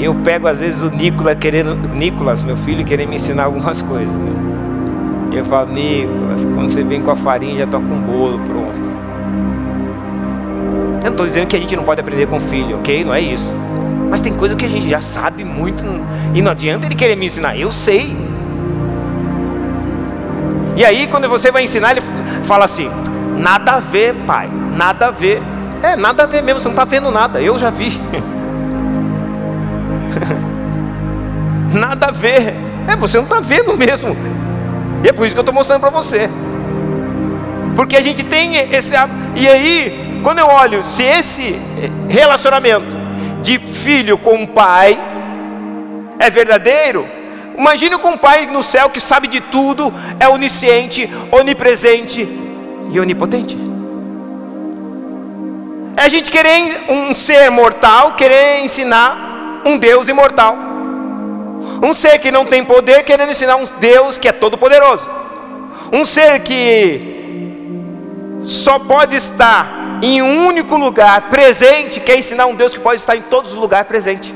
Eu pego às vezes o Nicolas querendo, Nicolas, meu filho, querendo me ensinar algumas coisas. Né? E eu falo, Nicolas, quando você vem com a farinha, já com o bolo pronto. Eu não estou dizendo que a gente não pode aprender com o filho, ok? Não é isso. Mas tem coisa que a gente já sabe muito e não adianta ele querer me ensinar. Eu sei. E aí, quando você vai ensinar, ele fala assim: nada a ver, pai, nada a ver. É, nada a ver mesmo, você não está vendo nada. Eu já vi. nada a ver. É, você não está vendo mesmo. E é por isso que eu estou mostrando para você. Porque a gente tem esse. E aí, quando eu olho, se esse relacionamento de filho com pai é verdadeiro, imagine com um pai no céu que sabe de tudo, é onisciente, onipresente e onipotente. É a gente querer um ser mortal, querer ensinar um Deus imortal. Um ser que não tem poder, querendo ensinar um Deus que é todo poderoso. Um ser que só pode estar em um único lugar presente, quer ensinar um Deus que pode estar em todos os lugares presente.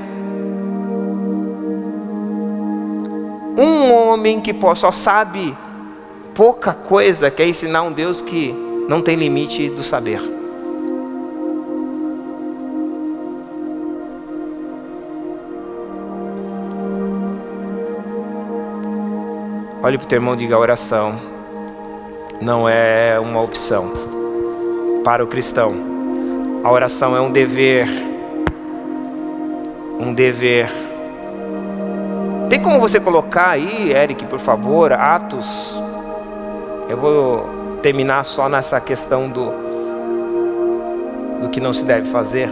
Um homem que só sabe pouca coisa, quer ensinar um Deus que não tem limite do saber. Olhe para o teu irmão e diga: a oração não é uma opção para o cristão. A oração é um dever. Um dever. Tem como você colocar aí, Eric, por favor, Atos? Eu vou terminar só nessa questão do, do que não se deve fazer,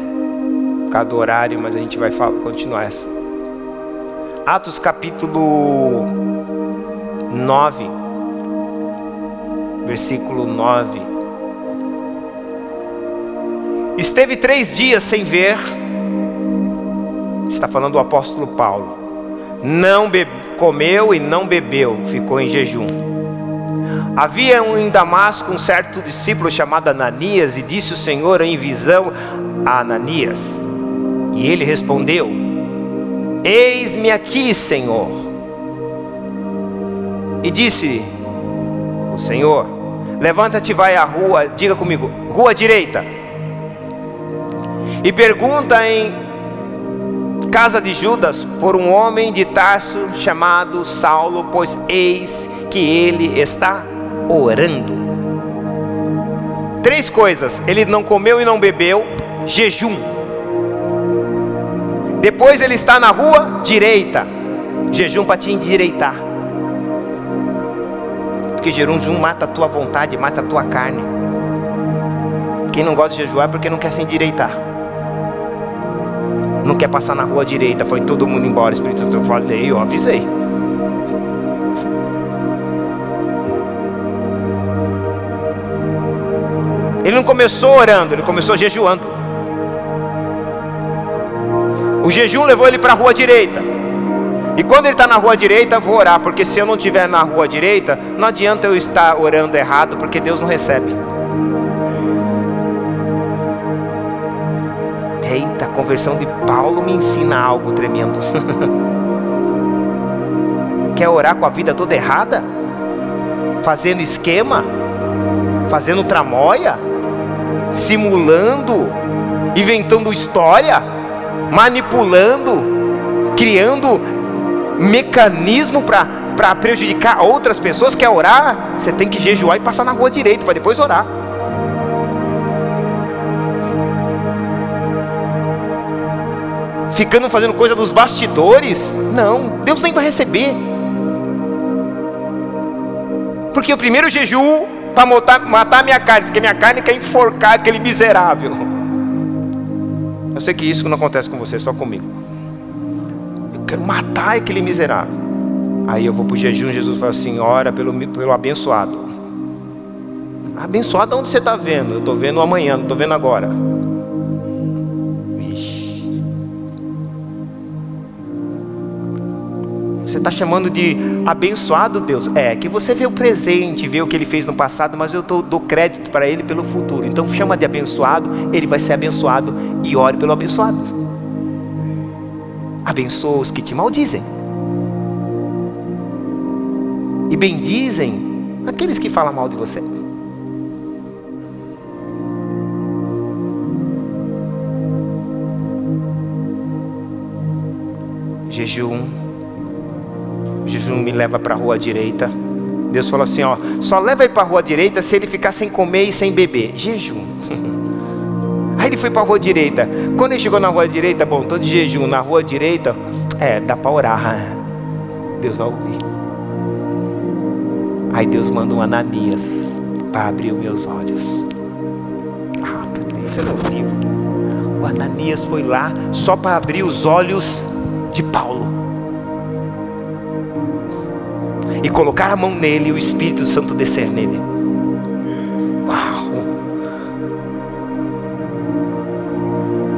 por causa do horário, mas a gente vai continuar essa. Atos capítulo 9, versículo 9. Esteve três dias sem ver, está falando do apóstolo Paulo, não bebe, comeu e não bebeu, ficou em jejum. Havia um em Damasco um certo discípulo chamado Ananias, e disse o Senhor em visão a Ananias, e ele respondeu: Eis-me aqui, Senhor. E disse o Senhor: Levanta-te vai à rua, diga comigo, rua direita. E pergunta em casa de Judas por um homem de Tarso chamado Saulo, pois eis que ele está orando. Três coisas: ele não comeu e não bebeu, jejum. Depois ele está na rua direita, jejum para te endireitar. Porque jejum mata a tua vontade, mata a tua carne. Quem não gosta de jejuar é porque não quer se endireitar. Não quer passar na rua direita. Foi todo mundo embora. Espírito Santo, eu falei, eu avisei. Ele não começou orando, ele começou jejuando. O jejum levou ele para a rua direita. E quando ele está na rua direita, vou orar, porque se eu não estiver na rua direita, não adianta eu estar orando errado, porque Deus não recebe. Eita, a conversão de Paulo me ensina algo tremendo. Quer orar com a vida toda errada? Fazendo esquema? Fazendo tramóia? Simulando? Inventando história? Manipulando? Criando mecanismo para prejudicar outras pessoas, quer orar, você tem que jejuar e passar na rua direito para depois orar. Ficando fazendo coisa dos bastidores, não, Deus nem vai receber. Porque o primeiro jejum para matar, minha carne, porque minha carne quer enforcar aquele miserável. Eu sei que isso não acontece com você, só comigo quero matar aquele miserável. Aí eu vou para o jejum, Jesus fala assim: ora pelo, pelo abençoado. Abençoado onde você está vendo? Eu estou vendo amanhã, não estou vendo agora. Você está chamando de abençoado Deus? É, que você vê o presente, vê o que ele fez no passado, mas eu tô, dou crédito para ele pelo futuro. Então chama de abençoado, ele vai ser abençoado e ore pelo abençoado abençoa os que te maldizem. E bendizem aqueles que falam mal de você. Jejum. Jejum me leva para a rua direita. Deus falou assim: ó, só leva ele para a rua direita se ele ficar sem comer e sem beber. Jejum. Aí ele foi para a rua direita. Quando ele chegou na rua direita, bom, todo de jejum na rua direita, é, dá para orar. Deus vai ouvir. Aí Deus manda um Ananias. para abrir os meus olhos. Ah, você não viu? O Ananias foi lá só para abrir os olhos de Paulo. E colocar a mão nele e o Espírito Santo descer nele. Uau!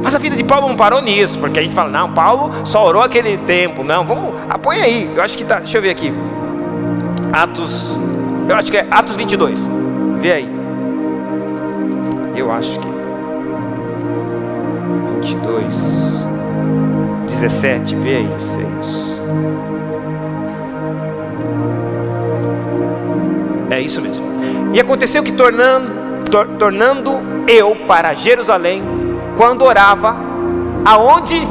Mas a vida de Paulo não parou nisso, porque a gente fala, não, Paulo só orou aquele tempo. Não, vamos, apoia aí. Eu acho que tá, deixa eu ver aqui. Atos, eu acho que é Atos 22. Vê aí. Eu acho que 22 17, vê aí, 6. É isso mesmo. E aconteceu que tornando, tor, tornando eu para Jerusalém, quando orava, aonde?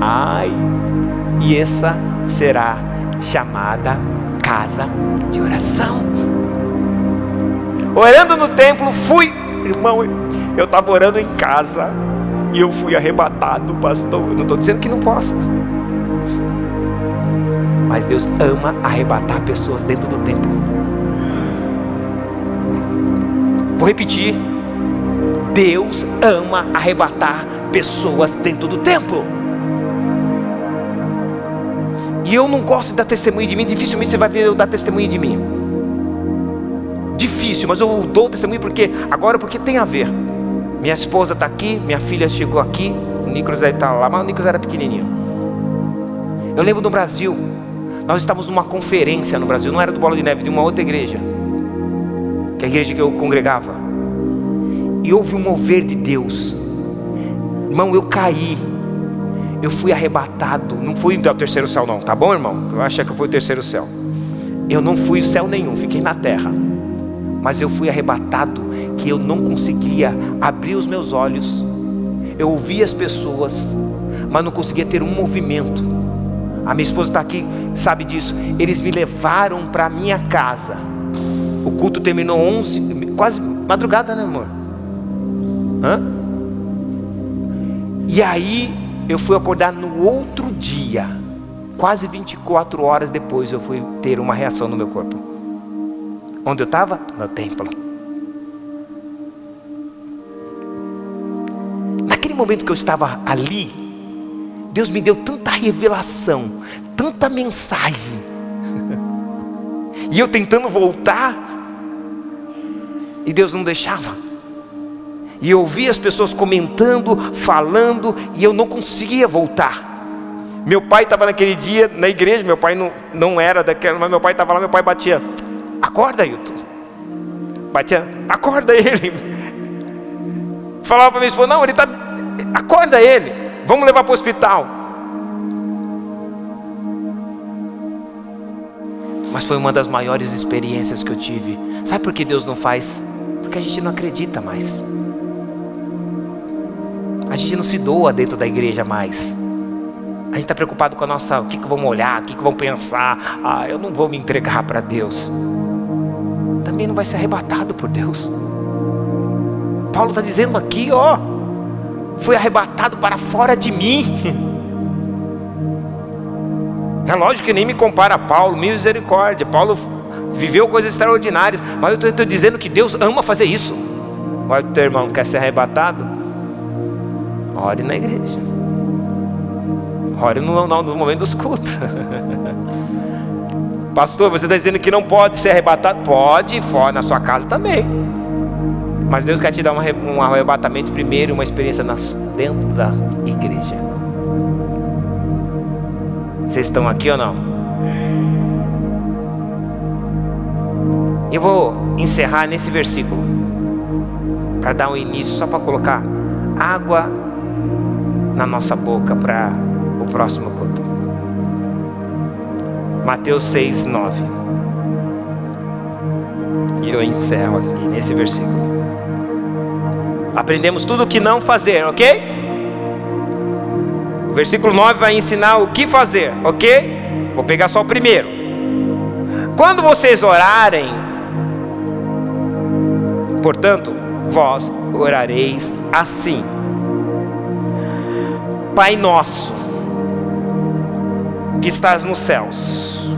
Ai, e essa será chamada casa de oração. Orando no templo, fui, irmão, eu estava orando em casa e eu fui arrebatado, pastor. Eu não estou dizendo que não possa, mas Deus ama arrebatar pessoas dentro do templo. Vou repetir. Deus ama arrebatar pessoas dentro do templo. E eu não gosto de dar testemunho de mim, dificilmente você vai ver eu dar testemunho de mim. Difícil, mas eu dou testemunho porque agora porque tem a ver. Minha esposa está aqui, minha filha chegou aqui, o Nicolas estar lá, mas o Nicolas era pequenininho. Eu lembro no Brasil, nós estávamos numa conferência no Brasil, não era do Bola de Neve, de uma outra igreja, que é a igreja que eu congregava. E houve um mover de Deus. Irmão, eu caí eu fui arrebatado. Não fui ao terceiro céu, não, tá bom, irmão? Eu achei que eu fui o terceiro céu. Eu não fui céu nenhum, fiquei na terra. Mas eu fui arrebatado que eu não conseguia abrir os meus olhos. Eu ouvia as pessoas, mas não conseguia ter um movimento. A minha esposa está aqui, sabe disso. Eles me levaram para minha casa. O culto terminou 11, quase madrugada, né, amor? Hã? E aí eu fui acordar no outro dia, quase 24 horas depois, eu fui ter uma reação no meu corpo. Onde eu estava? No templo. Naquele momento que eu estava ali, Deus me deu tanta revelação, tanta mensagem. e eu tentando voltar, e Deus não deixava. E eu ouvia as pessoas comentando, falando, e eu não conseguia voltar. Meu pai estava naquele dia na igreja, meu pai não, não era daquela, mas meu pai estava lá, meu pai batia, acorda Ailton. Batia, acorda ele. Falava para minha esposa, não, ele está. Acorda ele, vamos levar para o hospital. Mas foi uma das maiores experiências que eu tive. Sabe por que Deus não faz? Porque a gente não acredita mais. A gente não se doa dentro da igreja mais. A gente está preocupado com a nossa, o que, que vão olhar, o que, que vão pensar. Ah, eu não vou me entregar para Deus. Também não vai ser arrebatado por Deus. Paulo está dizendo aqui, ó, foi arrebatado para fora de mim. É lógico que nem me compara a Paulo, misericórdia. Paulo viveu coisas extraordinárias, mas eu estou dizendo que Deus ama fazer isso. Olha, o teu irmão quer ser arrebatado? Ore na igreja. Ore no, no, no momento dos cultos. Pastor, você está dizendo que não pode ser arrebatado? Pode, fora na sua casa também. Mas Deus quer te dar um, arrebatamento primeiro, uma experiência dentro da igreja. Vocês estão aqui ou não? Eu vou encerrar nesse versículo para dar um início, só para colocar água na nossa boca para o próximo culto. Mateus 6, 9. E eu encerro aqui nesse versículo. Aprendemos tudo o que não fazer, ok? O versículo 9 vai ensinar o que fazer, ok? Vou pegar só o primeiro. Quando vocês orarem, portanto, vós orareis assim. Pai nosso, que estás nos céus,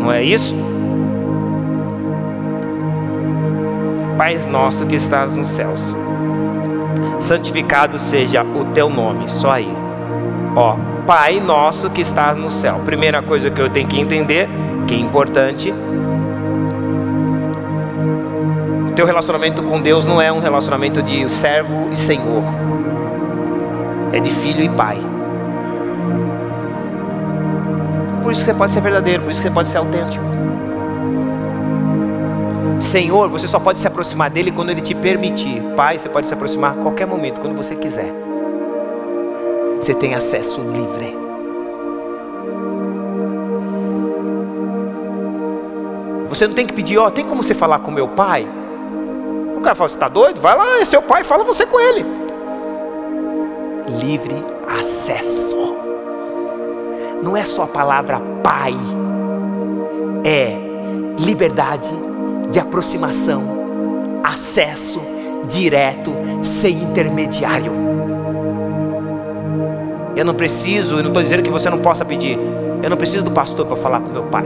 não é isso? Pai nosso que estás nos céus, santificado seja o teu nome, só aí. Ó, Pai nosso que estás no céu. Primeira coisa que eu tenho que entender, que é importante, teu relacionamento com Deus não é um relacionamento de servo e senhor. É de filho e pai. Por isso que você pode ser verdadeiro, por isso que você pode ser autêntico. Senhor, você só pode se aproximar dele quando ele te permitir. Pai, você pode se aproximar a qualquer momento, quando você quiser. Você tem acesso livre. Você não tem que pedir, ó, oh, tem como você falar com meu pai? O cara fala, você está doido? Vai lá, é seu pai, fala você com ele. Livre acesso. Não é só a palavra pai, é liberdade de aproximação, acesso direto, sem intermediário. Eu não preciso, eu não estou dizendo que você não possa pedir. Eu não preciso do pastor para falar com meu pai.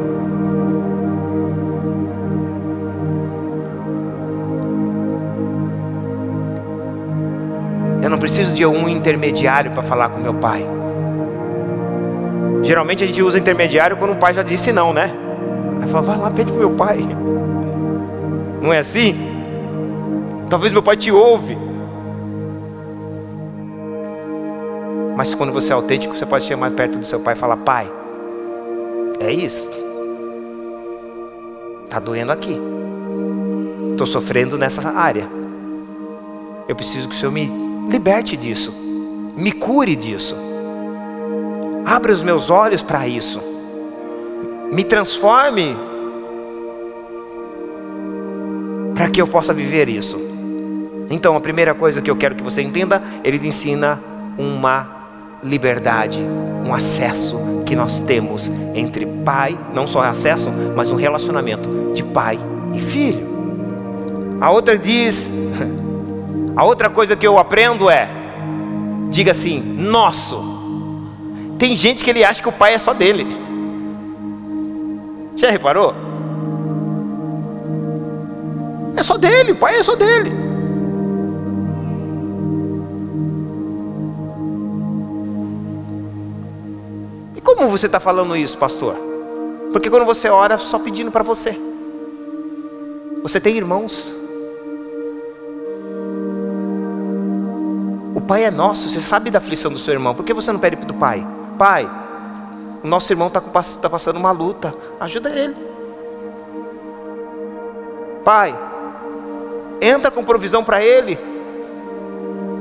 Eu não preciso de um intermediário para falar com meu pai. Geralmente a gente usa intermediário quando o pai já disse não, né? Aí fala, vai lá, pede para meu pai. Não é assim? Talvez meu pai te ouve. Mas quando você é autêntico, você pode chamar perto do seu pai e falar: Pai, é isso. Está doendo aqui. Estou sofrendo nessa área. Eu preciso que o Senhor me liberte disso, me cure disso, abra os meus olhos para isso, me transforme para que eu possa viver isso. Então, a primeira coisa que eu quero que você entenda, ele te ensina uma liberdade, um acesso que nós temos entre pai, não só acesso, mas um relacionamento de pai e filho. A outra diz a outra coisa que eu aprendo é: diga assim, nosso. Tem gente que ele acha que o pai é só dele. Já reparou? É só dele, o pai é só dele. E como você está falando isso, pastor? Porque quando você ora, só pedindo para você. Você tem irmãos. pai é nosso, você sabe da aflição do seu irmão, por que você não pede para o pai? Pai, o nosso irmão está tá passando uma luta, ajuda ele. Pai, entra com provisão para ele,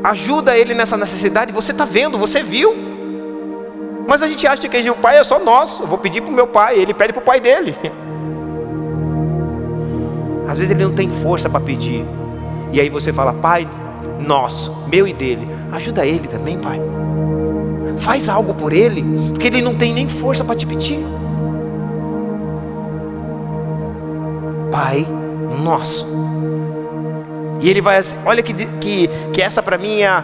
ajuda ele nessa necessidade. Você está vendo, você viu, mas a gente acha que o pai é só nosso. Eu vou pedir para o meu pai, ele pede para o pai dele. Às vezes ele não tem força para pedir, e aí você fala, pai, nosso, meu e dele. Ajuda ele também, Pai. Faz algo por ele, porque ele não tem nem força para te pedir. Pai nosso. E ele vai assim, olha que, que, que essa para mim é,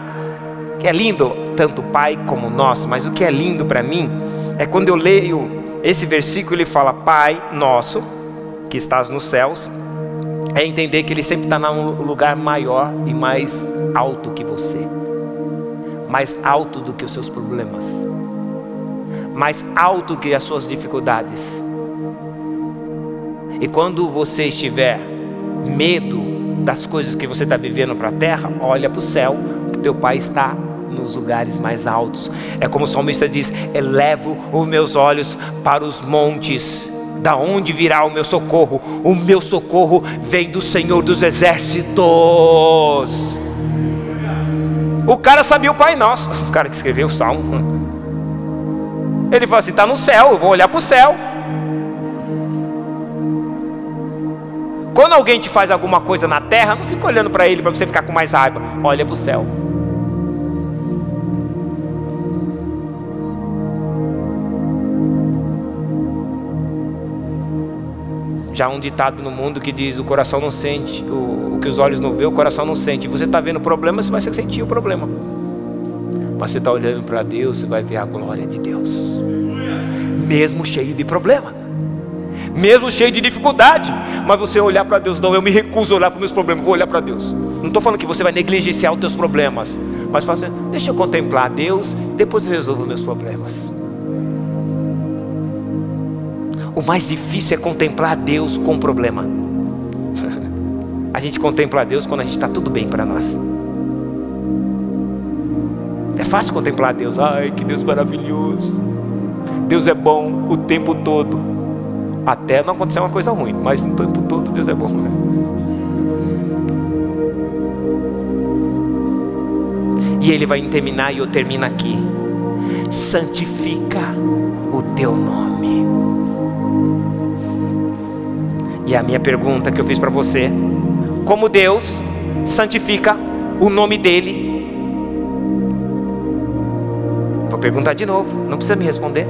é lindo, tanto Pai como nosso, mas o que é lindo para mim é quando eu leio esse versículo, ele fala: Pai nosso, que estás nos céus, é entender que Ele sempre está num lugar maior e mais alto que você, mais alto do que os seus problemas, mais alto que as suas dificuldades. E quando você estiver medo das coisas que você está vivendo para a terra, olha para o céu, que teu Pai está nos lugares mais altos. É como o salmista diz: elevo os meus olhos para os montes da onde virá o meu socorro? O meu socorro vem do Senhor dos exércitos. O cara sabia o Pai Nosso, o cara que escreveu o salmo. Ele falou assim: está no céu, eu vou olhar para o céu. Quando alguém te faz alguma coisa na terra, não fica olhando para ele para você ficar com mais raiva. Olha para o céu. Já um ditado no mundo que diz: o coração não sente, o, o que os olhos não vê, o coração não sente. Você está vendo o problema, você vai sentir o problema. Mas você está olhando para Deus, você vai ver a glória de Deus, mesmo cheio de problema, mesmo cheio de dificuldade. Mas você olhar para Deus, não, eu me recuso a olhar para os meus problemas, vou olhar para Deus. Não estou falando que você vai negligenciar os teus problemas, mas fala assim, deixa eu contemplar Deus, depois eu resolvo meus problemas. O mais difícil é contemplar Deus com problema. a gente contempla Deus quando a gente está tudo bem para nós. É fácil contemplar Deus. Ai, que Deus maravilhoso. Deus é bom o tempo todo. Até não acontecer uma coisa ruim, mas o tempo todo Deus é bom. Né? E ele vai terminar e eu termino aqui. Santifica o teu nome. E a minha pergunta que eu fiz para você: como Deus santifica o nome dele Vou perguntar de novo, não precisa me responder.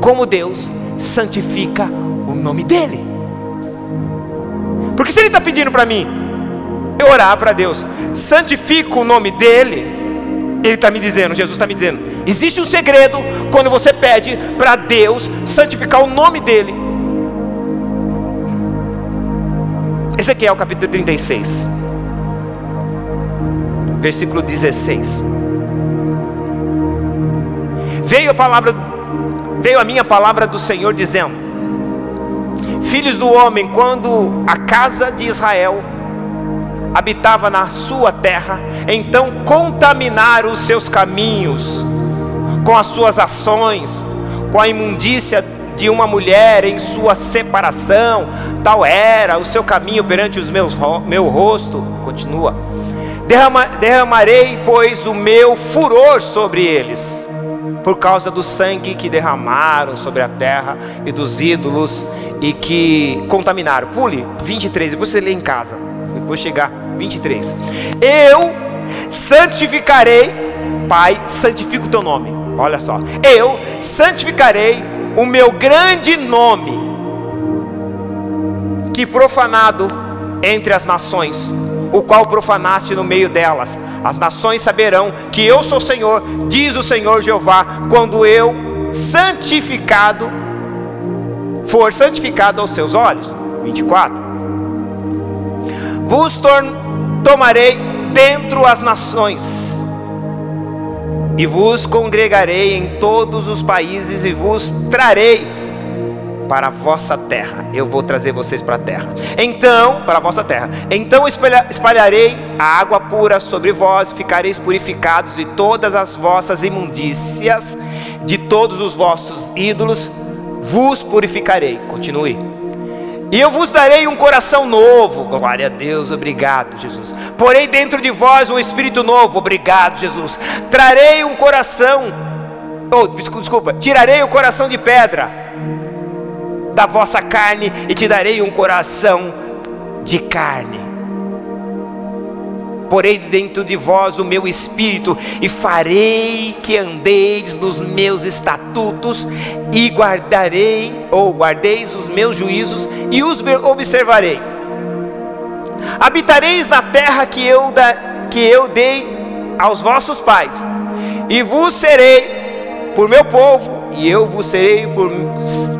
Como Deus santifica nome dEle? Porque se Ele está pedindo para mim, eu orar para Deus, santifica o nome dEle, Ele está me dizendo, Jesus está me dizendo, existe um segredo quando você pede para Deus santificar o nome dEle. Esse aqui é o capítulo 36, versículo 16 veio a palavra, veio a minha palavra do Senhor dizendo: Filhos do homem, quando a casa de Israel habitava na sua terra, então contaminaram os seus caminhos com as suas ações, com a imundícia de uma mulher em sua separação, tal era o seu caminho perante os meus meu rosto, continua. Derrama, derramarei, pois, o meu furor sobre eles por causa do sangue que derramaram sobre a terra e dos ídolos e que contaminaram. Pule 23, depois você lê em casa. Vou chegar 23. Eu santificarei, Pai, santifica o teu nome. Olha só. Eu santificarei o meu grande nome que profanado entre as nações, o qual profanaste no meio delas as nações saberão que eu sou Senhor, diz o Senhor Jeová, quando eu santificado for santificado aos seus olhos. 24. Vos tomarei dentro as nações, e vos congregarei em todos os países, e vos trarei para a vossa terra. Eu vou trazer vocês para a terra. Então, para a vossa terra. Então espalharei a água pura sobre vós, ficareis purificados de todas as vossas imundícias, de todos os vossos ídolos, vos purificarei. Continue. E eu vos darei um coração novo. Glória a Deus, obrigado, Jesus. Porei dentro de vós um espírito novo. Obrigado, Jesus. Trarei um coração. Oh, desculpa, tirarei o coração de pedra da vossa carne e te darei um coração de carne. Porei dentro de vós o meu espírito e farei que andeis nos meus estatutos e guardarei ou guardeis os meus juízos e os observarei. Habitareis na terra que eu, da, que eu dei aos vossos pais, e vos serei por meu povo, e eu vos serei por,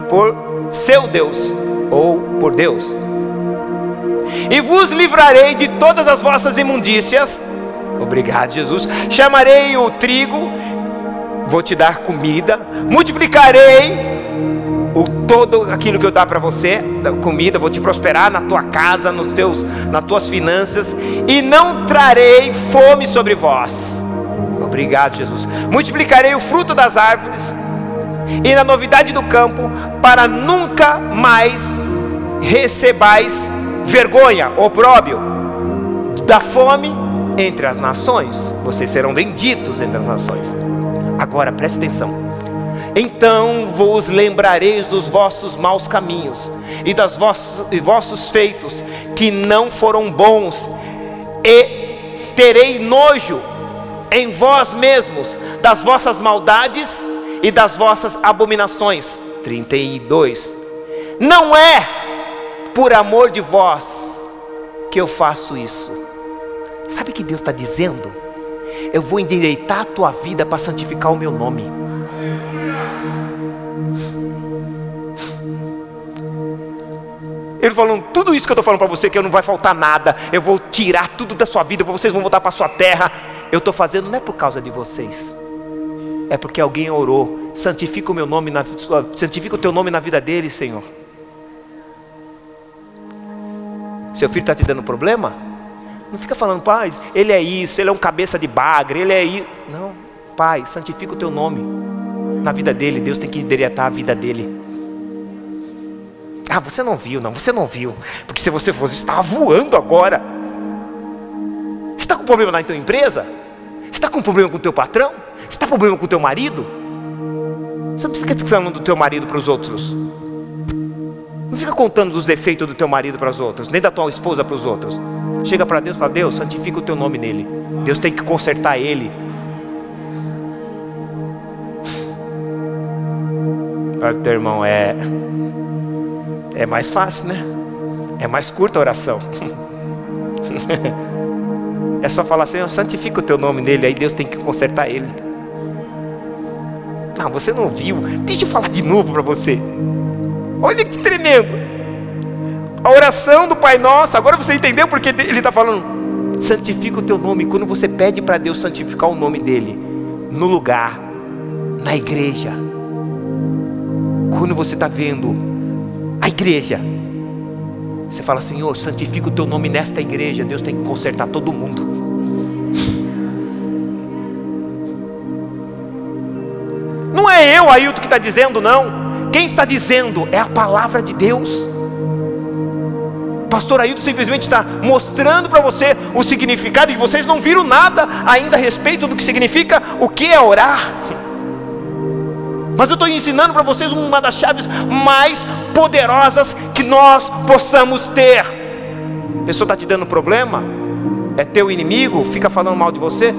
por seu Deus ou por Deus. E vos livrarei de todas as vossas imundícias. Obrigado, Jesus. Chamarei o trigo, vou te dar comida, multiplicarei o todo aquilo que eu dar para você, comida, vou te prosperar na tua casa, nos teus, nas tuas finanças, e não trarei fome sobre vós. Obrigado, Jesus. Multiplicarei o fruto das árvores e na novidade do campo, para nunca mais recebais vergonha, opróbio da fome entre as nações. Vocês serão vendidos entre as nações. Agora preste atenção. Então vos lembrareis dos vossos maus caminhos e das vossos, vossos feitos que não foram bons, e terei nojo em vós mesmos das vossas maldades e das vossas abominações. 32. Não é por amor de vós que eu faço isso. Sabe o que Deus está dizendo? Eu vou endireitar a tua vida para santificar o meu nome. Ele falando, tudo isso que eu estou falando para você, que não vai faltar nada, eu vou tirar tudo da sua vida, vocês vão voltar para a sua terra. Eu estou fazendo não é por causa de vocês, é porque alguém orou. Santifica o meu nome na santifica o teu nome na vida dele, Senhor. Seu filho está te dando problema? Não fica falando, pai, ele é isso, ele é um cabeça de bagre, ele é isso. Não, pai, santifica o teu nome na vida dele. Deus tem que endereçar a vida dele. Ah, você não viu, não, você não viu. Porque se você fosse, estava voando agora. Você está com problema na tua empresa? Você está com problema com o teu patrão? Você está problema com o teu marido? Você não fica falando do teu marido para os outros. Não fica contando dos defeitos do teu marido para os outros, nem da tua esposa para os outros. Chega para Deus e fala: Deus, santifica o teu nome nele. Deus tem que consertar ele. Para teu irmão, é, é mais fácil, né? É mais curta a oração. é só falar assim: santifica o teu nome nele, aí Deus tem que consertar ele. Não, você não viu. Deixa eu falar de novo para você. Olha que tremendo. A oração do Pai Nosso, agora você entendeu porque ele está falando? Santifica o teu nome. Quando você pede para Deus santificar o nome dele, no lugar, na igreja, quando você está vendo a igreja, você fala, Senhor, santifica o teu nome nesta igreja. Deus tem que consertar todo mundo. É eu, Ailton, que está dizendo, não. Quem está dizendo é a palavra de Deus. Pastor Ailton simplesmente está mostrando para você o significado, e vocês não viram nada ainda a respeito do que significa o que é orar. Mas eu estou ensinando para vocês uma das chaves mais poderosas que nós possamos ter. A pessoa está te dando problema, é teu inimigo, fica falando mal de você.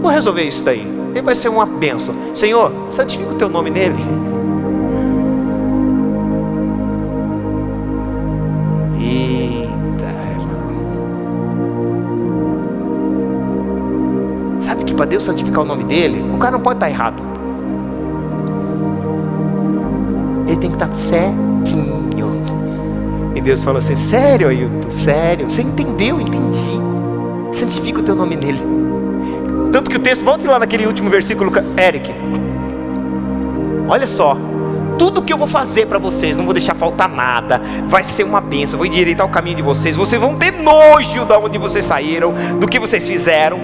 Vou resolver isso daí. Ele vai ser uma bênção. Senhor, santifica o teu nome nele. para Deus santificar o nome dele, o cara não pode estar errado. Ele tem que estar certinho. E Deus falou assim: Sério, Ailton, sério. Você entendeu? Entendi. Santifica o teu nome nele. Tanto que o texto, volte lá naquele último versículo, Eric. Olha só, tudo que eu vou fazer para vocês, não vou deixar faltar nada, vai ser uma bênção, vou endireitar o caminho de vocês, vocês vão ter nojo de onde vocês saíram, do que vocês fizeram.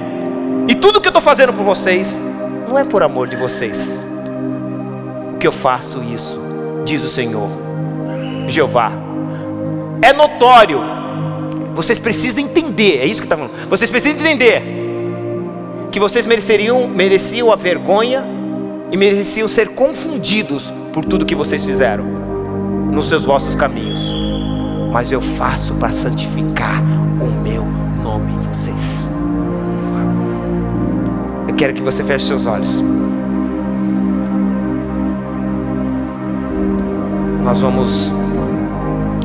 E tudo que eu estou fazendo por vocês, não é por amor de vocês. Que eu faço isso, diz o Senhor, Jeová. É notório. Vocês precisam entender, é isso que está falando. Vocês precisam entender que vocês mereceriam, mereciam a vergonha e mereciam ser confundidos por tudo que vocês fizeram nos seus vossos caminhos. Mas eu faço para santificar o meu nome em vocês quero que você feche seus olhos. Nós vamos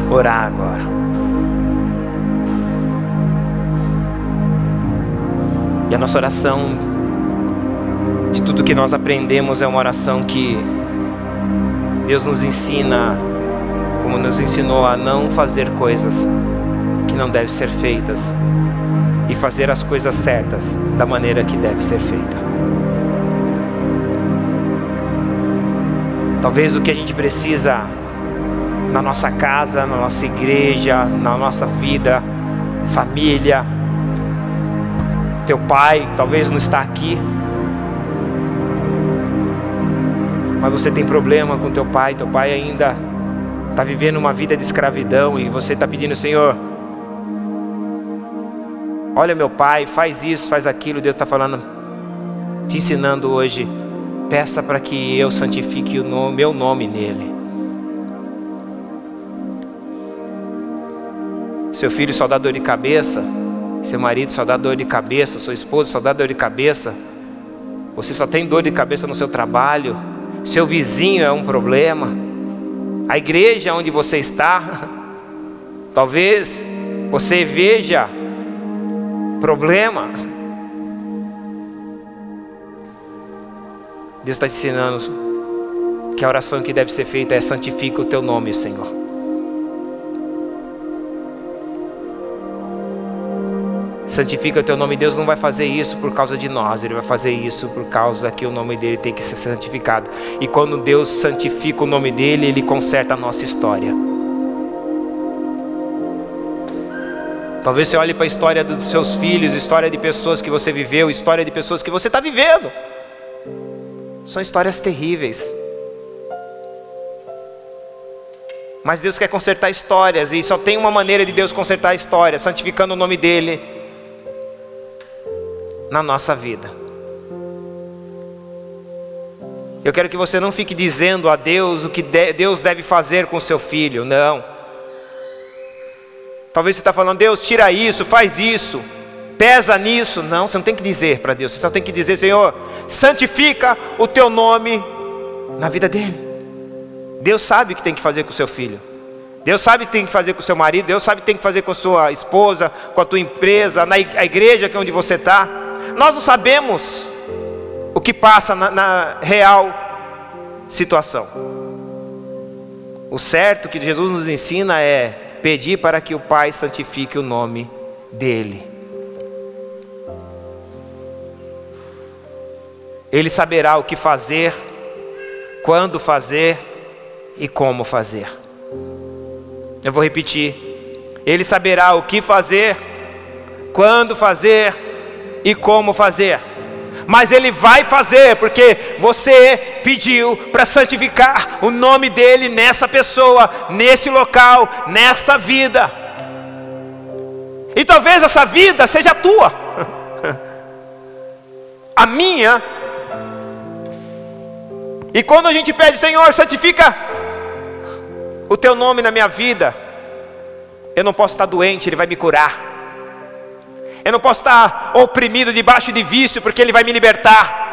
orar agora. E a nossa oração, de tudo que nós aprendemos, é uma oração que Deus nos ensina, como nos ensinou a não fazer coisas que não devem ser feitas e fazer as coisas certas da maneira que deve ser feita. Talvez o que a gente precisa na nossa casa, na nossa igreja, na nossa vida, família, teu pai talvez não está aqui, mas você tem problema com teu pai, teu pai ainda está vivendo uma vida de escravidão e você está pedindo, Senhor, Olha, meu pai, faz isso, faz aquilo. Deus está falando, te ensinando hoje. Peça para que eu santifique o nome, meu nome nele. Seu filho só dá dor de cabeça. Seu marido só dá dor de cabeça. Sua esposa só dá dor de cabeça. Você só tem dor de cabeça no seu trabalho. Seu vizinho é um problema. A igreja onde você está. Talvez você veja problema. Deus está te ensinando que a oração que deve ser feita é santifica o teu nome, Senhor. Santifica o teu nome. Deus não vai fazer isso por causa de nós, Ele vai fazer isso por causa que o nome dele tem que ser santificado. E quando Deus santifica o nome dele, Ele conserta a nossa história. Talvez você olhe para a história dos seus filhos, história de pessoas que você viveu, história de pessoas que você está vivendo. São histórias terríveis. Mas Deus quer consertar histórias, e só tem uma maneira de Deus consertar histórias, santificando o nome dEle na nossa vida. Eu quero que você não fique dizendo a Deus o que Deus deve fazer com seu filho, não. Talvez você está falando, Deus, tira isso, faz isso, pesa nisso. Não, você não tem que dizer para Deus, você só tem que dizer, Senhor, santifica o teu nome na vida dele. Deus sabe o que tem que fazer com o seu filho. Deus sabe o que tem que fazer com o seu marido. Deus sabe o que tem que fazer com a sua esposa, com a tua empresa, na igreja que é onde você está. Nós não sabemos o que passa na, na real situação. O certo que Jesus nos ensina é pedir para que o Pai santifique o nome dEle. Ele saberá o que fazer, quando fazer e como fazer. Eu vou repetir. Ele saberá o que fazer, quando fazer e como fazer. Mas ele vai fazer, porque você pediu para santificar o nome dele nessa pessoa, nesse local, nessa vida. E talvez essa vida seja a tua. A minha e quando a gente pede, Senhor, santifica o teu nome na minha vida, eu não posso estar doente, Ele vai me curar. Eu não posso estar oprimido debaixo de vício, porque Ele vai me libertar.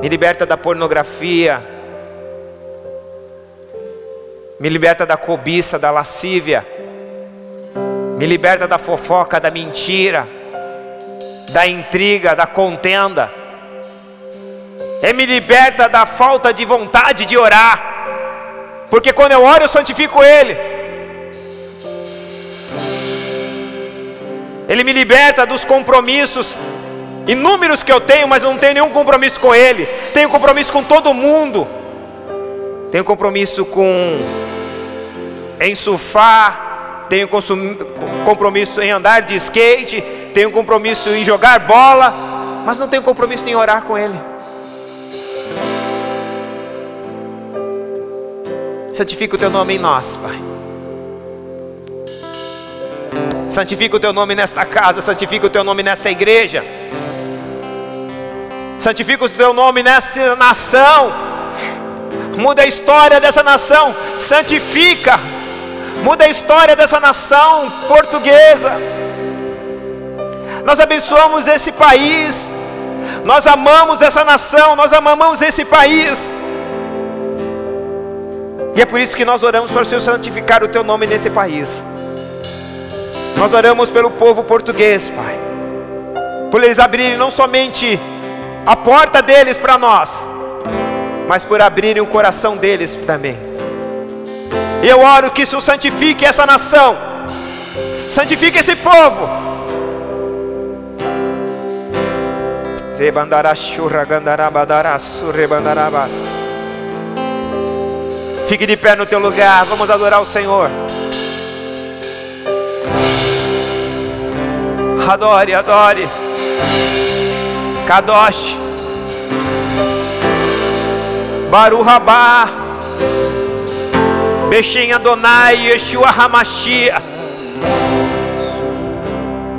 Me liberta da pornografia, me liberta da cobiça, da lascívia, me liberta da fofoca, da mentira, da intriga, da contenda. Ele me liberta da falta de vontade de orar. Porque quando eu oro, eu santifico Ele. Ele me liberta dos compromissos inúmeros que eu tenho, mas eu não tenho nenhum compromisso com Ele. Tenho compromisso com todo mundo. Tenho compromisso com em surfar. Tenho compromisso em andar de skate. Tenho compromisso em jogar bola. Mas não tenho compromisso em orar com Ele. Santifica o teu nome em nós, Pai. Santifica o teu nome nesta casa, santifica o teu nome nesta igreja. Santifica o teu nome nesta nação. Muda a história dessa nação. Santifica. Muda a história dessa nação portuguesa. Nós abençoamos esse país. Nós amamos essa nação, nós amamos esse país. E é por isso que nós oramos para o Senhor santificar o teu nome nesse país. Nós oramos pelo povo português, Pai. Por eles abrirem não somente a porta deles para nós, mas por abrirem o coração deles também. Eu oro que isso santifique essa nação, santifique esse povo. Fique de pé no teu lugar, vamos adorar o Senhor. Adore, adore. Kadosh. Baru Rabá. Bexem Adonai, Yeshua Hamashia.